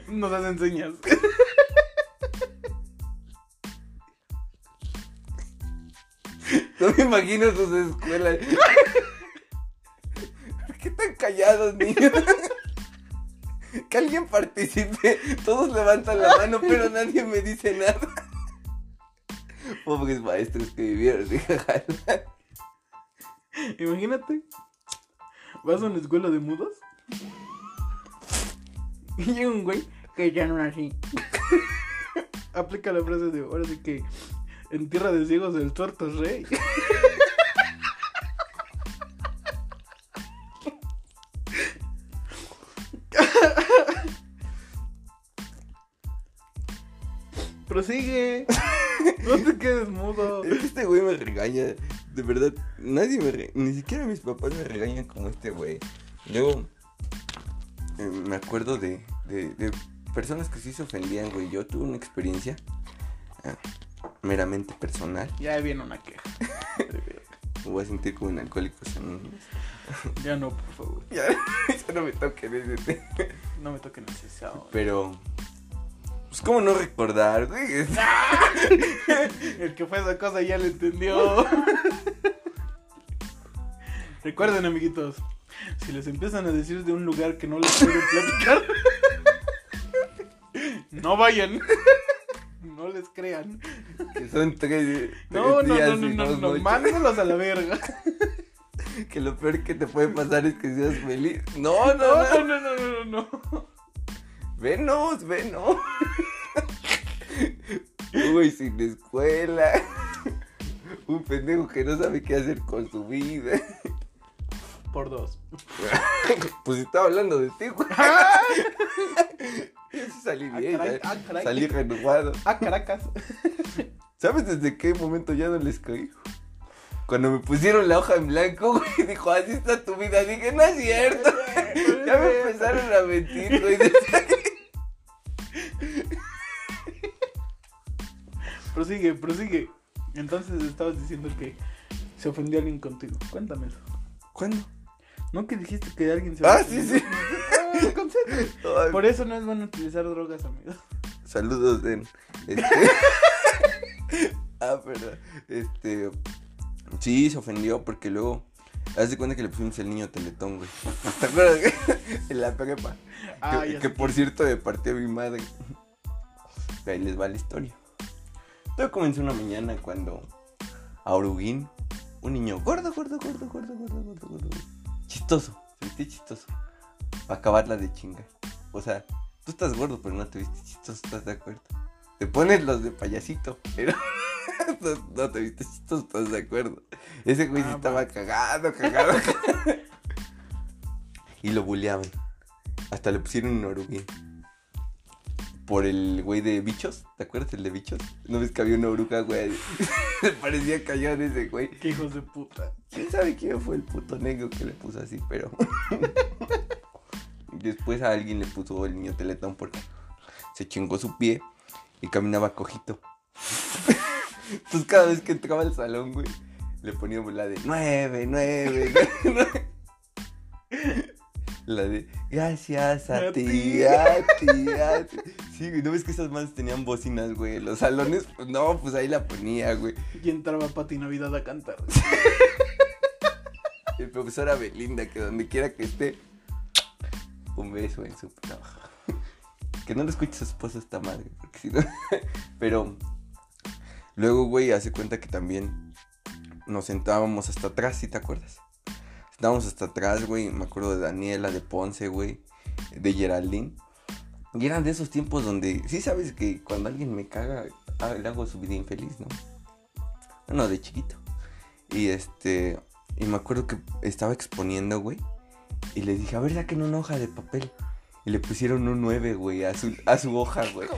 Nos hacen señas. No me imagino sus escuelas. ¿Por qué tan callados, niños? Que alguien participe. Todos levantan la mano, pero nadie me dice nada. Pobres maestros que vivieron. Imagínate. Vas a una escuela de mudos. Y llega un güey que ya no así. Aplica la frase de ahora sí que en tierra de ciegos el tuerto rey. Prosigue. No te quedes mudo. Es que Este güey me regaña. De verdad, nadie me re- Ni siquiera mis papás me regañan como este güey. Luego, eh, me acuerdo de, de, de personas que sí se ofendían, güey. Yo tuve una experiencia eh, meramente personal. Ya viene una queja. Me voy a sentir como un alcohólico anónimos. Ya no, por favor. Ya, ya no me toquen ese. No me toquen ese. Pero, pues, ¿cómo no recordar, güey? El que fue esa cosa ya lo entendió. Recuerden, amiguitos, si les empiezan a decir de un lugar que no les pueden platicar, no vayan. No les crean. Que son tres, No, no, no, no, no, no, mándenlos a la verga. Que lo peor que te puede pasar es que seas feliz. No, No, no. no, no, no, no, no. Venos, venos. Uy, sin escuela. Un pendejo que no sabe qué hacer con su vida. Por dos. Pues estaba hablando de ti, güey. Sí salí Ah, bien, caray, ah, caray. salí renovado. Ah, Caracas. ¿Sabes desde qué momento ya no les caí? Cuando me pusieron la hoja en blanco, güey, dijo, así está tu vida. Dije, no es cierto. ya me empezaron a mentir, güey. Prosigue, prosigue. Entonces estabas diciendo que se ofendió alguien contigo. Cuéntame eso. ¿Cuándo? ¿No que dijiste que alguien se Ah, ofendió? sí, sí. Ah, concéntrate. Ay, Por eso no es bueno utilizar drogas, amigos. Saludos, Den. Este... ah, pero, este... Sí, se ofendió porque luego... Haz de cuenta que le pusimos el niño teletón, güey. ¿Te acuerdas? en la prepa. Ah, que, por cierto me partió mi madre. Ahí les va la historia. Todo comenzó una mañana cuando a Oruguín, un niño gordo, gordo, gordo, gordo, gordo, gordo, gordo. Chistoso, se viste chistoso. Para acabarla de chinga. O sea, tú estás gordo, pero no te viste chistoso, ¿estás de acuerdo? te pones los de payasito. Pero no, no te viste chistoso, ¿estás de acuerdo? Ese güey sí Ah, estaba va. cagado, cagado. y lo bulleaban. Hasta le pusieron un oruguín. Por el güey de bichos, ¿te acuerdas el de bichos? ¿No ves que había una oruga, güey? Le parecía cañón ese güey. Qué hijos de puta. ¿Quién sabe quién fue el puto negro que le puso así? Pero. Después a alguien le puso el niño teletón porque se chingó su pie y caminaba cojito. Entonces cada vez que entraba al salón, güey, le poníamos la de nueve, nueve, nueve. La de gracias a A ti, ti". a ti, a ti. Sí, güey, ¿no ves que esas manos tenían bocinas, güey? Los salones, pues no, pues ahí la ponía, güey. Y entraba Pati Navidad a cantar. El profesor Belinda, que donde quiera que esté, un beso en su. no. Que no le escuche su esposa esta madre, porque si no. Pero luego, güey, hace cuenta que también nos sentábamos hasta atrás, ¿sí te acuerdas? Sentábamos hasta atrás, güey. Me acuerdo de Daniela, de Ponce, güey, de Geraldine. Y eran de esos tiempos donde, sí sabes que cuando alguien me caga, ah, le hago su vida infeliz, ¿no? Bueno, de chiquito. Y este, y me acuerdo que estaba exponiendo, güey. Y les dije, a ver, saquen una hoja de papel. Y le pusieron un 9, güey, a su, a su hoja, güey.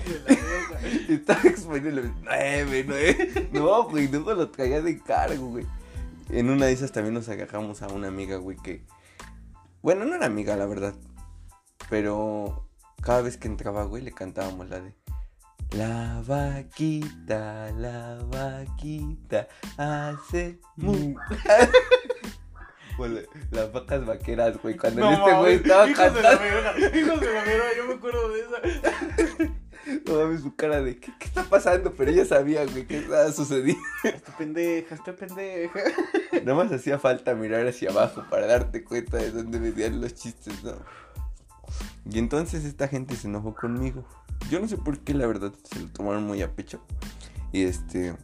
Estaba exponiendo, 9, 9. No, güey, no lo traía de cargo, güey. En una de esas también nos agarramos a una amiga, güey, que... Bueno, no era amiga, la verdad. Pero cada vez que entraba, güey, le cantábamos la de... La vaquita, la vaquita hace mu. O la- las vacas vaqueras, güey. Cuando No, este güey estaba hijos de la verga, hijos de la verga, yo me acuerdo de esa. No mames, su cara de ¿qué, qué está pasando? Pero ella sabía, güey, qué estaba sucediendo. Esta pendeja, esta pendeja. Nada más hacía falta mirar hacia abajo para darte cuenta de dónde venían los chistes, ¿no? Y entonces esta gente se enojó conmigo. Yo no sé por qué, la verdad, se lo tomaron muy a pecho. Y este.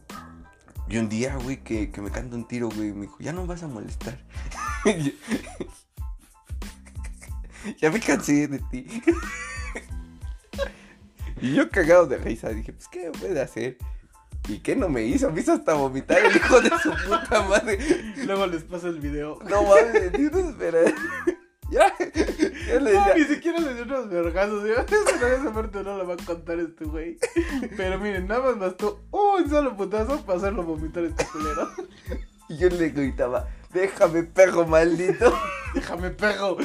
Y un día, güey, que, que me canta un tiro, güey, me dijo, ya no vas a molestar. Ya me cansé de ti. Y yo cagado de risa, dije, pues, ¿qué puede hacer? ¿Y qué no me hizo? Me hizo hasta vomitar el hijo de su puta madre. Luego les paso el video. No mames, Dios, espera. Ya, ya le No, ni siquiera le dio unos vergazos. Yo, esa parte no la va a contar este güey. Pero miren, nada más bastó un solo putazo para hacerlo vomitar este culero. Y yo le gritaba, déjame, perro maldito. Déjame perro.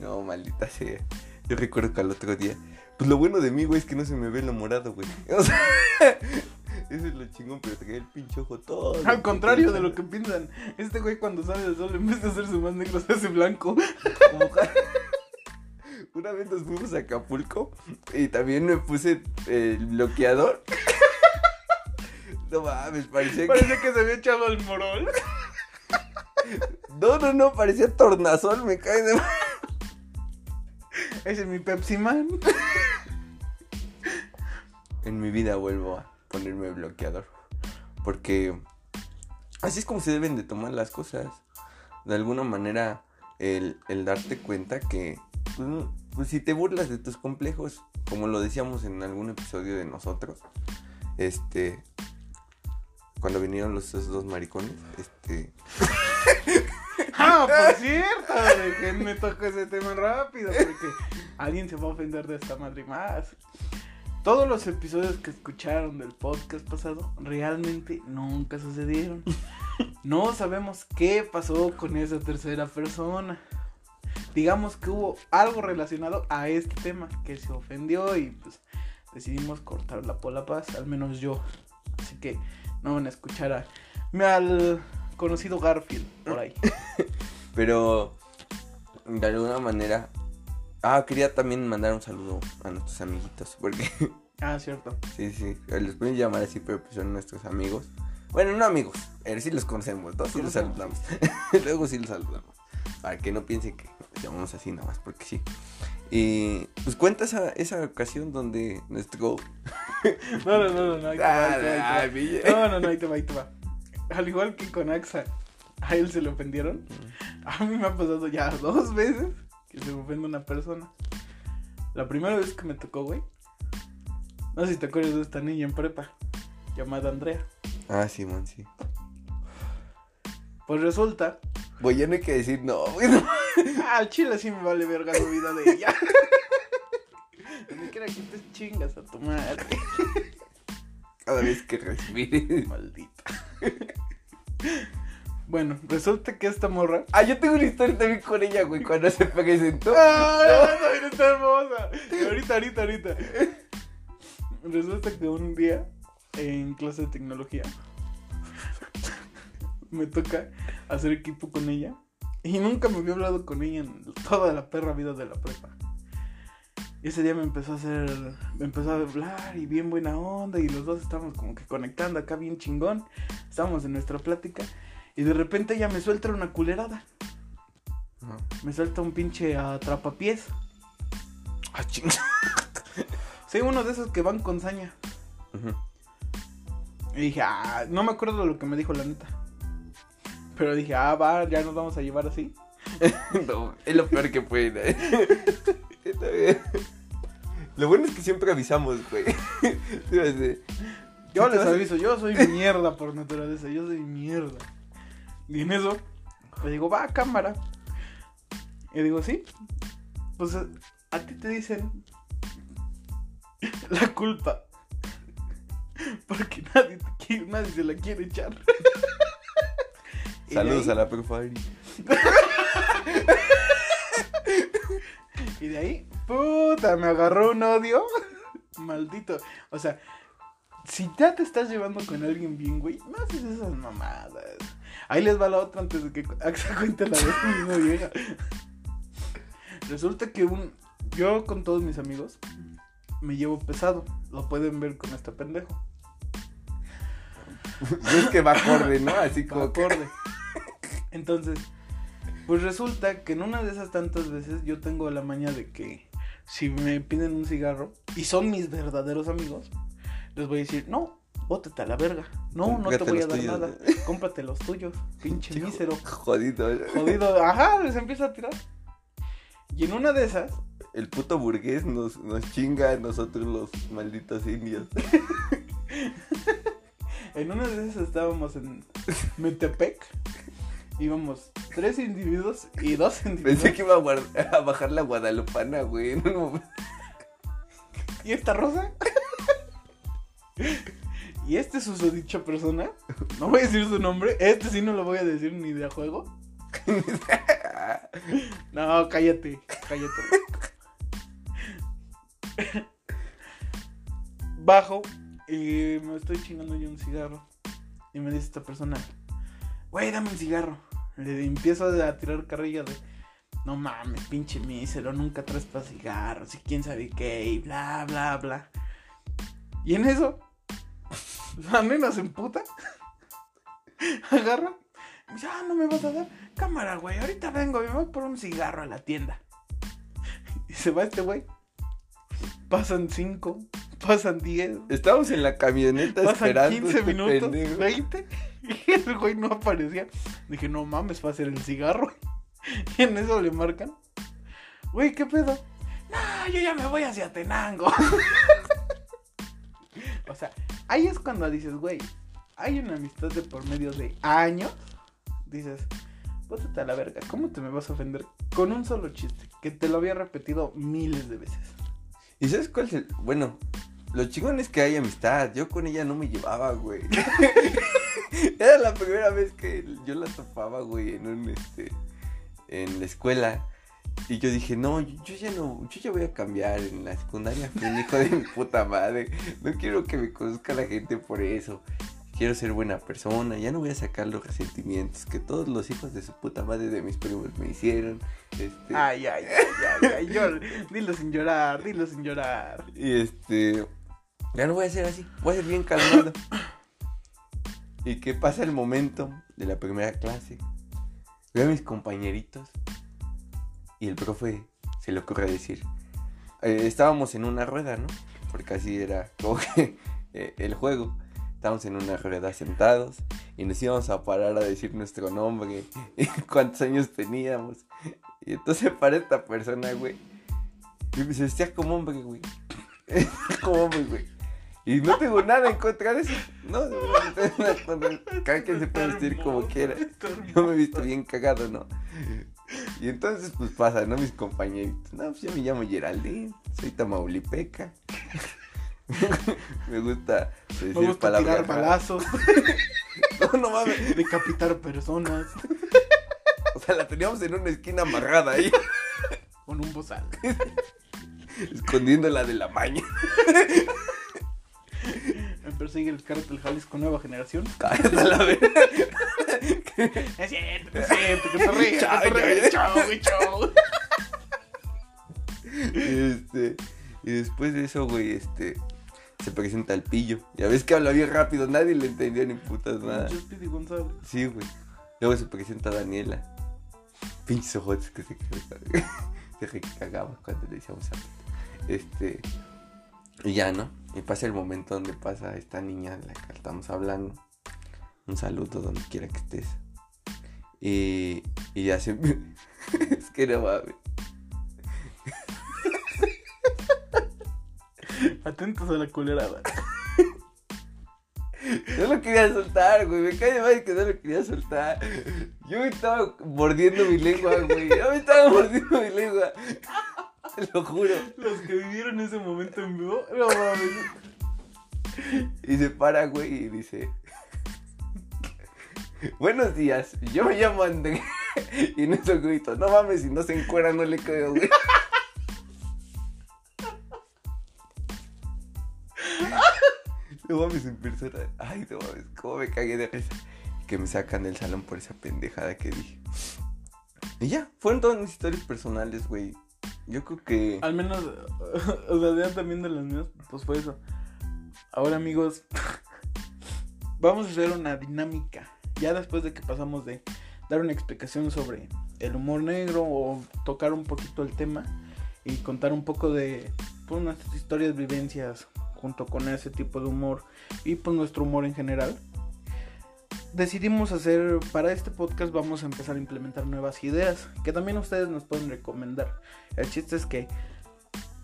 No, maldita sea. Yo recuerdo que al otro día. Pues lo bueno de mí, güey, es que no se me ve lo morado, güey. O sea, eso es lo chingón, pero te cae el pinche ojo todo. Al contrario de lo que piensan, este güey cuando sale del sol en vez de hacerse más negro se hace blanco. Como Una vez nos fuimos a Acapulco y también me puse el bloqueador. No mames, parecía que. Parece que se había echado al morol. No, no, no, parecía tornasol, me cae de. Ese es mi Pepsi Man. En mi vida vuelvo a ponerme bloqueador. Porque así es como se deben de tomar las cosas. De alguna manera, el, el darte cuenta que, pues, pues, si te burlas de tus complejos, como lo decíamos en algún episodio de nosotros, este, cuando vinieron los esos dos maricones, este, Ah, por cierto, déjenme tocar ese tema rápido porque alguien se va a ofender de esta madre más. Todos los episodios que escucharon del podcast pasado realmente nunca sucedieron. No sabemos qué pasó con esa tercera persona. Digamos que hubo algo relacionado a este tema que se ofendió y pues decidimos cortarla por la paz, al menos yo. Así que no van a escuchar a, al conocido Garfield por ahí. pero de alguna manera, ah, quería también mandar un saludo a nuestros amiguitos, porque Ah, cierto. Sí, sí, los pueden llamar así, pero pues son nuestros amigos. Bueno, no amigos, sí los conocemos, ¿no? Sí los saludamos. Luego sí los saludamos. Para que no piensen que los llamamos así nada más, porque sí. Y pues cuenta esa, esa ocasión donde nuestro... No, no, no, no, no, ahí te va, ahí te va. Ah. No, no, no, ahí te va, ahí te va. Al igual que con Axa, a él se le ofendieron. A mí me ha pasado ya dos veces que se me ofende una persona. La primera vez que me tocó, güey, No sé si te acuerdas de esta niña en prepa, llamada Andrea. Ah, Simón, sí. Pues resulta. Güey, ya no hay que decir no, güey. no. Ah, al chile sí me vale verga la vida de ella. Quiera que te chingas a tu madre. Cada vez que respires. Maldita. Bueno, resulta que esta morra. Ah, yo tengo una historia también con ella, güey, cuando se presentó. ¡Ah! también está hermosa. Ahorita, ahorita, ahorita. Resulta que un día en clase de tecnología me toca hacer equipo con ella y nunca me había hablado con ella en toda la perra vida de la prepa. Y ese día me empezó a hacer, me empezó a hablar y bien buena onda y los dos estábamos como que conectando acá bien chingón. Estábamos en nuestra plática y de repente ella me suelta una culerada. No. Me suelta un pinche atrapapiés. Ah, ching. Sí, uno de esos que van con saña. Y dije, ah, no me acuerdo de lo que me dijo la neta. Pero dije, ah, va, ya nos vamos a llevar así. No, es lo peor que puede. Lo bueno es que siempre avisamos, güey. Así. Yo les a- aviso, yo soy mierda por naturaleza, yo soy mierda. Y en eso, le digo, va, cámara. Y digo, sí. Pues a, a ti te dicen la culpa. Porque nadie, te quiere- nadie se la quiere echar. Saludos ahí- a la Profari. Y de ahí, puta, me agarró un odio. Maldito. O sea, si ya te estás llevando con alguien bien, güey, no haces esas mamadas. Ahí les va la otra antes de que se cuente la de esta misma vieja. Resulta que un. Yo con todos mis amigos me llevo pesado. Lo pueden ver con este pendejo. Es que va acorde, ¿no? Así Va como acorde. Entonces, pues resulta que en una de esas tantas veces yo tengo la maña de que si me piden un cigarro y son mis verdaderos amigos, les voy a decir, no, bótate a la verga. No, no te voy a dar tuyos. nada. Cómprate los tuyos, pinche mísero. Jodido. Jodido. Ajá, les empieza a tirar. Y en una de esas, El puto burgués nos, nos chinga a nosotros los malditos indios. en una de esas estábamos en Metepec. Íbamos tres individuos y dos individuos. Pensé que iba a, bajar la guadalupana, güey. en un momento. ¿Y esta rosa? y este susodicha persona, no voy a decir su nombre, este sí no lo voy a decir ni de juego. No, cállate, cállate. Bajo y me estoy chingando yo un cigarro. Y me dice esta persona, güey, dame un cigarro. Le empiezo a tirar carrilla de, no mames, pinche mísero, nunca traes para cigarros y quién sabe qué, y bla, bla, bla. Y en eso, la nena se emputa, agarra, y dice, ah, no me vas a dar cámara, güey, ahorita vengo, me voy por un cigarro a la tienda. Y se va este güey. Pasan cinco, pasan diez, Estábamos en la camioneta pasan esperando. 15 este minutos, pendejo. 20, y el güey no aparecía. Dije, no mames, va a ser el cigarro. Y en eso le marcan. Güey, ¿qué pedo? No, yo ya me voy hacia Tenango. o sea, ahí es cuando dices, güey, hay una amistad de por medio de años. Dices, bótate a la verga, ¿cómo te me vas a ofender con un solo chiste? Que te lo había repetido miles de veces. ¿Y sabes cuál es el...? Bueno, lo chingón es que hay amistad. Yo con ella no me llevaba, güey. Era la primera vez que yo la topaba, güey, en un, este... En la escuela. Y yo dije, no, yo, ya no... Yo ya voy a cambiar. En la secundaria fui un hijo de mi puta madre. No quiero que me conozca la gente por eso. Quiero ser buena persona. Ya no voy a sacar los resentimientos que todos los hijos de su puta madre de mis primos me hicieron. Este... Ay, ay, ay, ay, ay, dilo sin llorar, dilo sin llorar. Y este. Ya no voy a ser así. Voy a ser bien calmado. y que pasa el momento de la primera clase. Veo a mis compañeritos. Y el profe se le ocurre decir. eh, estábamos en una rueda, ¿no? Porque así era como que eh, el juego. Estábamos en una rueda sentados. Y nos íbamos a parar a decir nuestro nombre. Y cuántos años teníamos. Y entonces para esta persona, güey. Se vestía como hombre, güey. como hombre, güey. Y no tengo nada en contra de eso. No, cada quien se puede vestir como quiera. Yo me he visto bien cagado, ¿no? Y entonces, pues pasa, ¿no? Mis compañeritos. No, pues yo me llamo Geraldine, soy tamaulipeca. me gusta decir Me gusta palabras tirar balazos, No, no mames. decapitar personas O sea, la teníamos en una esquina amarrada ahí, con un bozal. escondiéndola de la maña. Me persigue el cártel Jalisco Nueva Generación. Cállate la verga. Es cierto, es cierto, que se ríe, Chao, chao. Chao, güey, chao. Este, y después de eso, güey, este, se presenta el pillo. Ya ves que habla bien rápido, nadie le entendía ni putas nada. González. Sí, güey. Luego se presenta Daniela. Pinches ojotes que se, se recagaba cuando le decíamos a Este, y ya, ¿no? Y pasa el momento donde pasa esta niña de la que estamos hablando. Un saludo donde quiera que estés. Y, y ya se... es que no mames. Atentos a la culerada. No lo quería soltar, güey. Me cae mal que no lo quería soltar. Yo me estaba mordiendo mi lengua, güey. Yo me estaba mordiendo mi lengua. Lo juro. Los que vivieron ese momento en vivo, no mames. Y se para, güey, y dice: Buenos días, yo me llamo André. Y en eso grito: No mames, si no se encuera, no le creo, güey. No mames, en persona. Ay, no mames, cómo me cagué de risa. Que me sacan del salón por esa pendejada que dije. Y ya, fueron todas mis historias personales, güey. Yo creo que. Al menos, o sea, también de las mías, pues fue eso. Ahora, amigos, vamos a hacer una dinámica. Ya después de que pasamos de dar una explicación sobre el humor negro o tocar un poquito el tema y contar un poco de pues, nuestras historias, vivencias junto con ese tipo de humor y pues nuestro humor en general. Decidimos hacer, para este podcast vamos a empezar a implementar nuevas ideas que también ustedes nos pueden recomendar. El chiste es que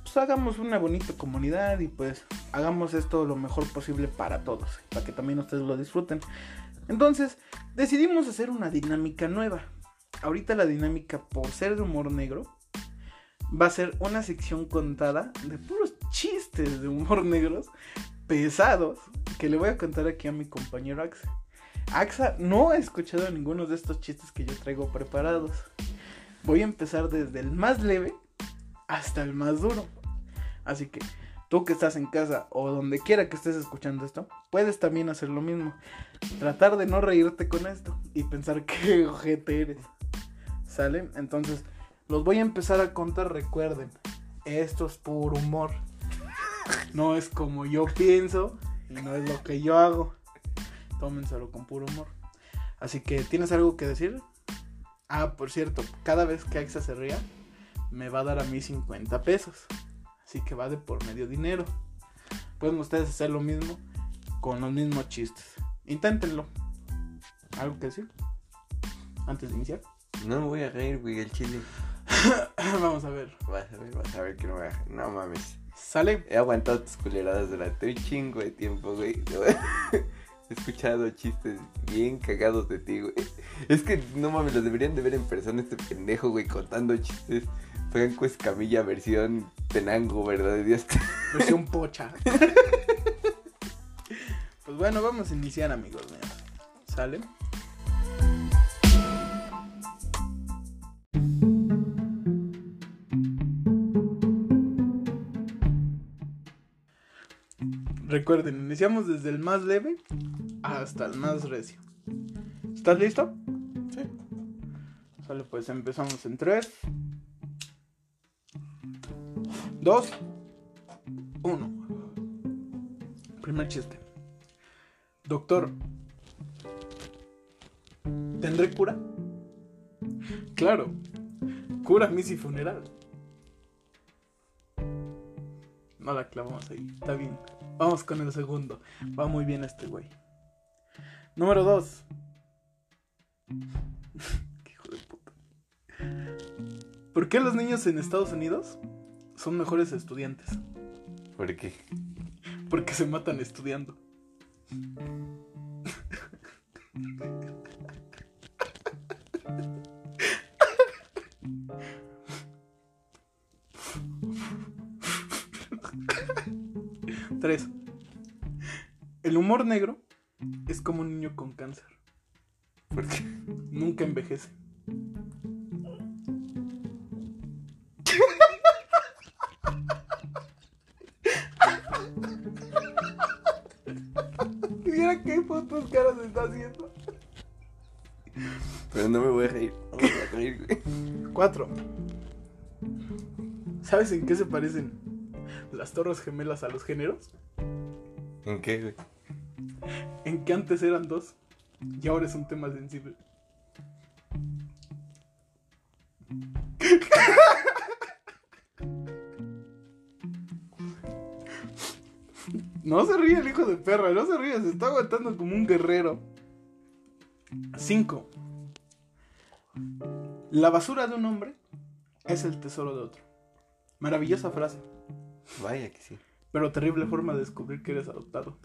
pues, hagamos una bonita comunidad y pues hagamos esto lo mejor posible para todos, para que también ustedes lo disfruten. Entonces, decidimos hacer una dinámica nueva. Ahorita la dinámica, por ser de humor negro, va a ser una sección contada de puros chistes de humor negros pesados que le voy a contar aquí a mi compañero Axa. Axa no ha escuchado ninguno de estos chistes que yo traigo preparados. Voy a empezar desde el más leve hasta el más duro. Así que tú que estás en casa o donde quiera que estés escuchando esto, puedes también hacer lo mismo. Tratar de no reírte con esto y pensar qué ojete eres. ¿Sale? Entonces, los voy a empezar a contar, recuerden. Esto es puro humor. No es como yo pienso y no es lo que yo hago. Tómenselo con puro humor. Así que, ¿tienes algo que decir? Ah, por cierto, cada vez que Axa se ría, me va a dar a mí 50 pesos. Así que va de por medio dinero. Pueden ustedes hacer lo mismo con los mismos chistes. Inténtenlo. ¿Algo que decir? Antes de iniciar. No me voy a reír, güey, el chile. Vamos a ver. Vas a ver, vas a ver que no me voy a No mames. ¿Sale? He aguantado tus culeradas durante un chingo de tiempo, güey. He escuchado chistes bien cagados de ti, güey. Es que no mames, los deberían de ver en persona este pendejo, güey, contando chistes. Franco Escamilla versión Tenango, ¿verdad? De Dios. Versión pocha. pues bueno, vamos a iniciar, amigos. ¿Sale? Recuerden, iniciamos desde el más leve hasta el más recio. ¿Estás listo? Sí. Sale, pues empezamos en 3, 2, 1. Primer chiste. Doctor, ¿tendré cura? Claro, cura misa y funeral. No la clavamos ahí, está bien. Vamos con el segundo. Va muy bien este güey. Número 2. Hijo de puta. ¿Por qué los niños en Estados Unidos son mejores estudiantes? ¿Por qué? Porque se matan estudiando. Humor negro es como un niño con cáncer. Porque Nunca envejece. Mira qué fotos caras está haciendo. Pero no me voy a reír. No me voy a reír, güey. Cuatro. ¿Sabes en qué se parecen las torres gemelas a los géneros? ¿En qué, güey? En que antes eran dos y ahora es un tema sensible. No se ríe el hijo de perra, no se ríe, se está aguantando como un guerrero. 5. La basura de un hombre es el tesoro de otro. Maravillosa frase, Vaya que sí. pero terrible forma de descubrir que eres adoptado.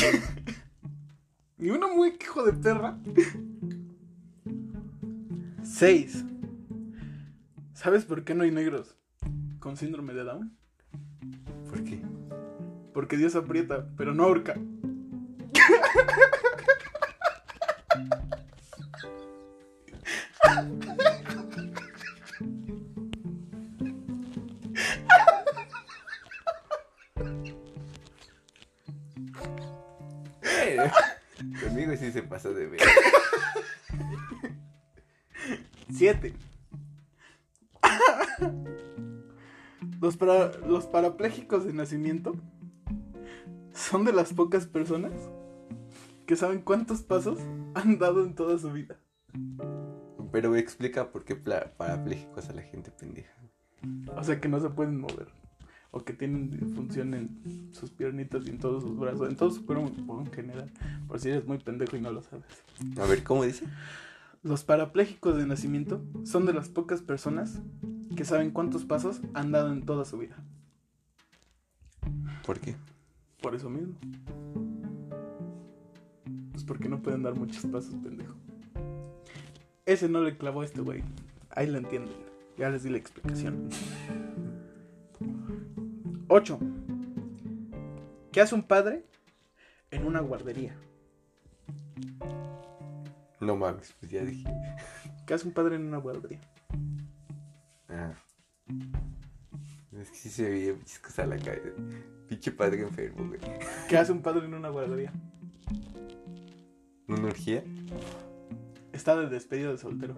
y uno muy hijo de perra. 6. ¿Sabes por qué no hay negros con síndrome de Down? ¿Por qué? Porque Dios aprieta, pero no ahorca. parapléjicos de nacimiento son de las pocas personas que saben cuántos pasos han dado en toda su vida. Pero explica por qué parapléjicos a la gente pendeja. O sea que no se pueden mover. O que tienen disfunción en sus piernitas y en todos sus brazos, en todo su cuerpo en general. Por si eres muy pendejo y no lo sabes. A ver, ¿cómo dice? Los parapléjicos de nacimiento son de las pocas personas que saben cuántos pasos han dado en toda su vida. ¿Por qué? Por eso mismo. Pues porque no pueden dar muchos pasos, pendejo. Ese no le clavó a este güey. Ahí lo entienden. Ya les di la explicación. 8. ¿Qué hace un padre en una guardería? No mames, pues ya dije. ¿Qué hace un padre en una guardería? Ah. Es que sí se veía muchas cosas a la cabeza. Pinche padre enfermo, güey. ¿Qué hace un padre en una guardería? ¿Una orgía? Está de despedida de soltero.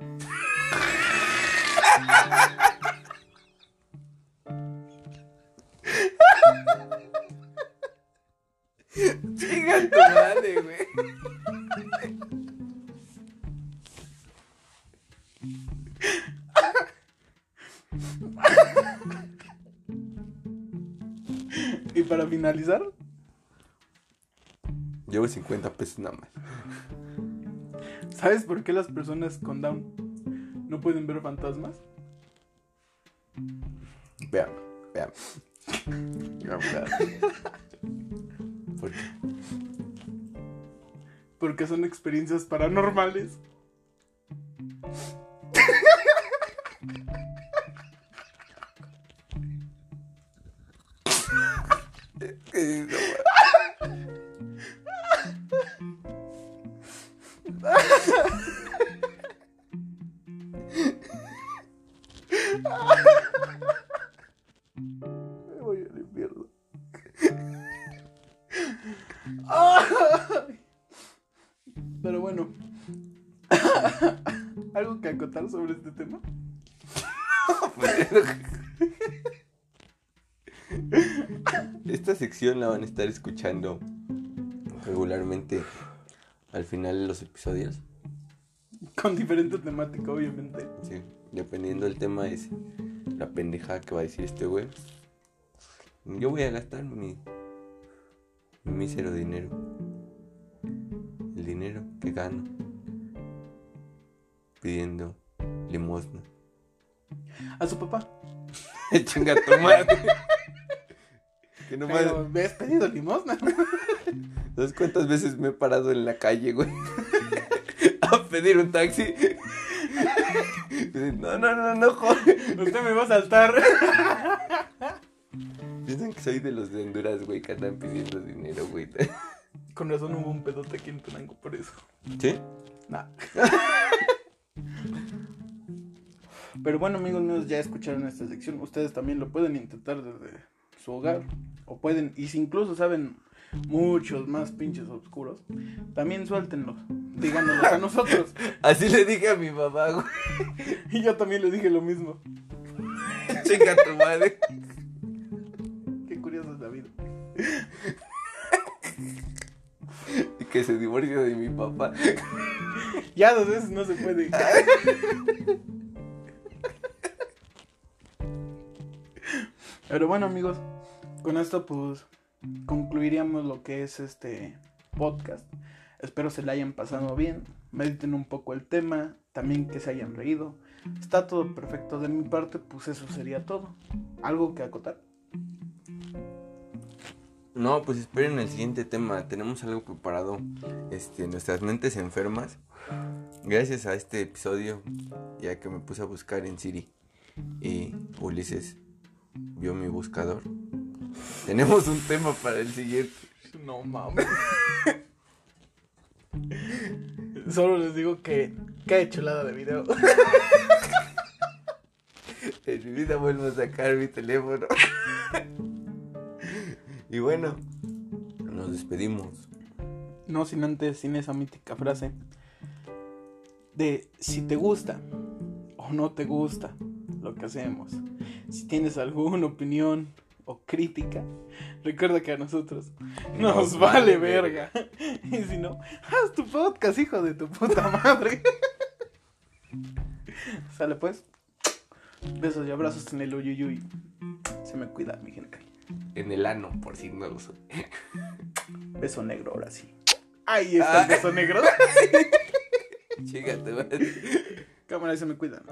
Chinga tu madre, güey. Finalizar, Llevo 50 pesos nada más. ¿sabes por qué las personas con Down no pueden ver fantasmas? Vean, vean. Vean, vean. ¿Por qué? Porque son experiencias paranormales. La van a estar escuchando regularmente al final de los episodios. Con diferente temática, obviamente. Sí, dependiendo del tema es la pendejada que va a decir este güey. Yo voy a gastar mi, mi mísero dinero. El dinero que gano pidiendo limosna. A su papá. Chinga tu madre. Que no Pero, ¿me has pedido limosna? ¿Sabes cuántas veces me he parado en la calle, güey? A pedir un taxi. No, no, no, no, joder. Usted me va a saltar. Piensan que soy de los de Honduras, güey, que andan pidiendo dinero, güey. Con razón hubo un pedote aquí en Tenango por eso. ¿Sí? Nah. Pero bueno, amigos míos, ya escucharon esta sección. Ustedes también lo pueden intentar desde su hogar. O pueden, y si incluso saben muchos más pinches oscuros, también suéltenlos. Díganoslos a nosotros. Así le dije a mi mamá, güey. Y yo también le dije lo mismo. Chinga tu madre. Qué curioso es la vida. Y que se divorcie de mi papá. Ya dos veces no se puede. Pero bueno, amigos, con esto pues concluiríamos lo que es este podcast. Espero se la hayan pasado bien, mediten un poco el tema, también que se hayan reído. Está todo perfecto de mi parte, pues eso sería todo. ¿Algo que acotar? No, pues esperen el siguiente tema. Tenemos algo preparado. Este, nuestras mentes enfermas. Gracias a este episodio, ya que me puse a buscar en Siri. Y Ulises vio mi buscador. Tenemos un tema para el siguiente. No mames. Solo les digo que qué chulada de video. En mi vida vuelvo a sacar mi teléfono. y bueno, nos despedimos. No sin antes, sin esa mítica frase de si te gusta o no te gusta lo que hacemos. Si tienes alguna opinión o crítica, recuerda que a nosotros nos, Nos vale vale verga. y si no, haz tu podcast, hijo de tu puta madre. Sale pues. Besos y abrazos en el uyuyuy. Se me cuida, mi gente. En el ano, por si no lo soy. Beso negro, ahora sí. Ahí está el Ah. beso negro. Chígate, Cámara, se me cuidan.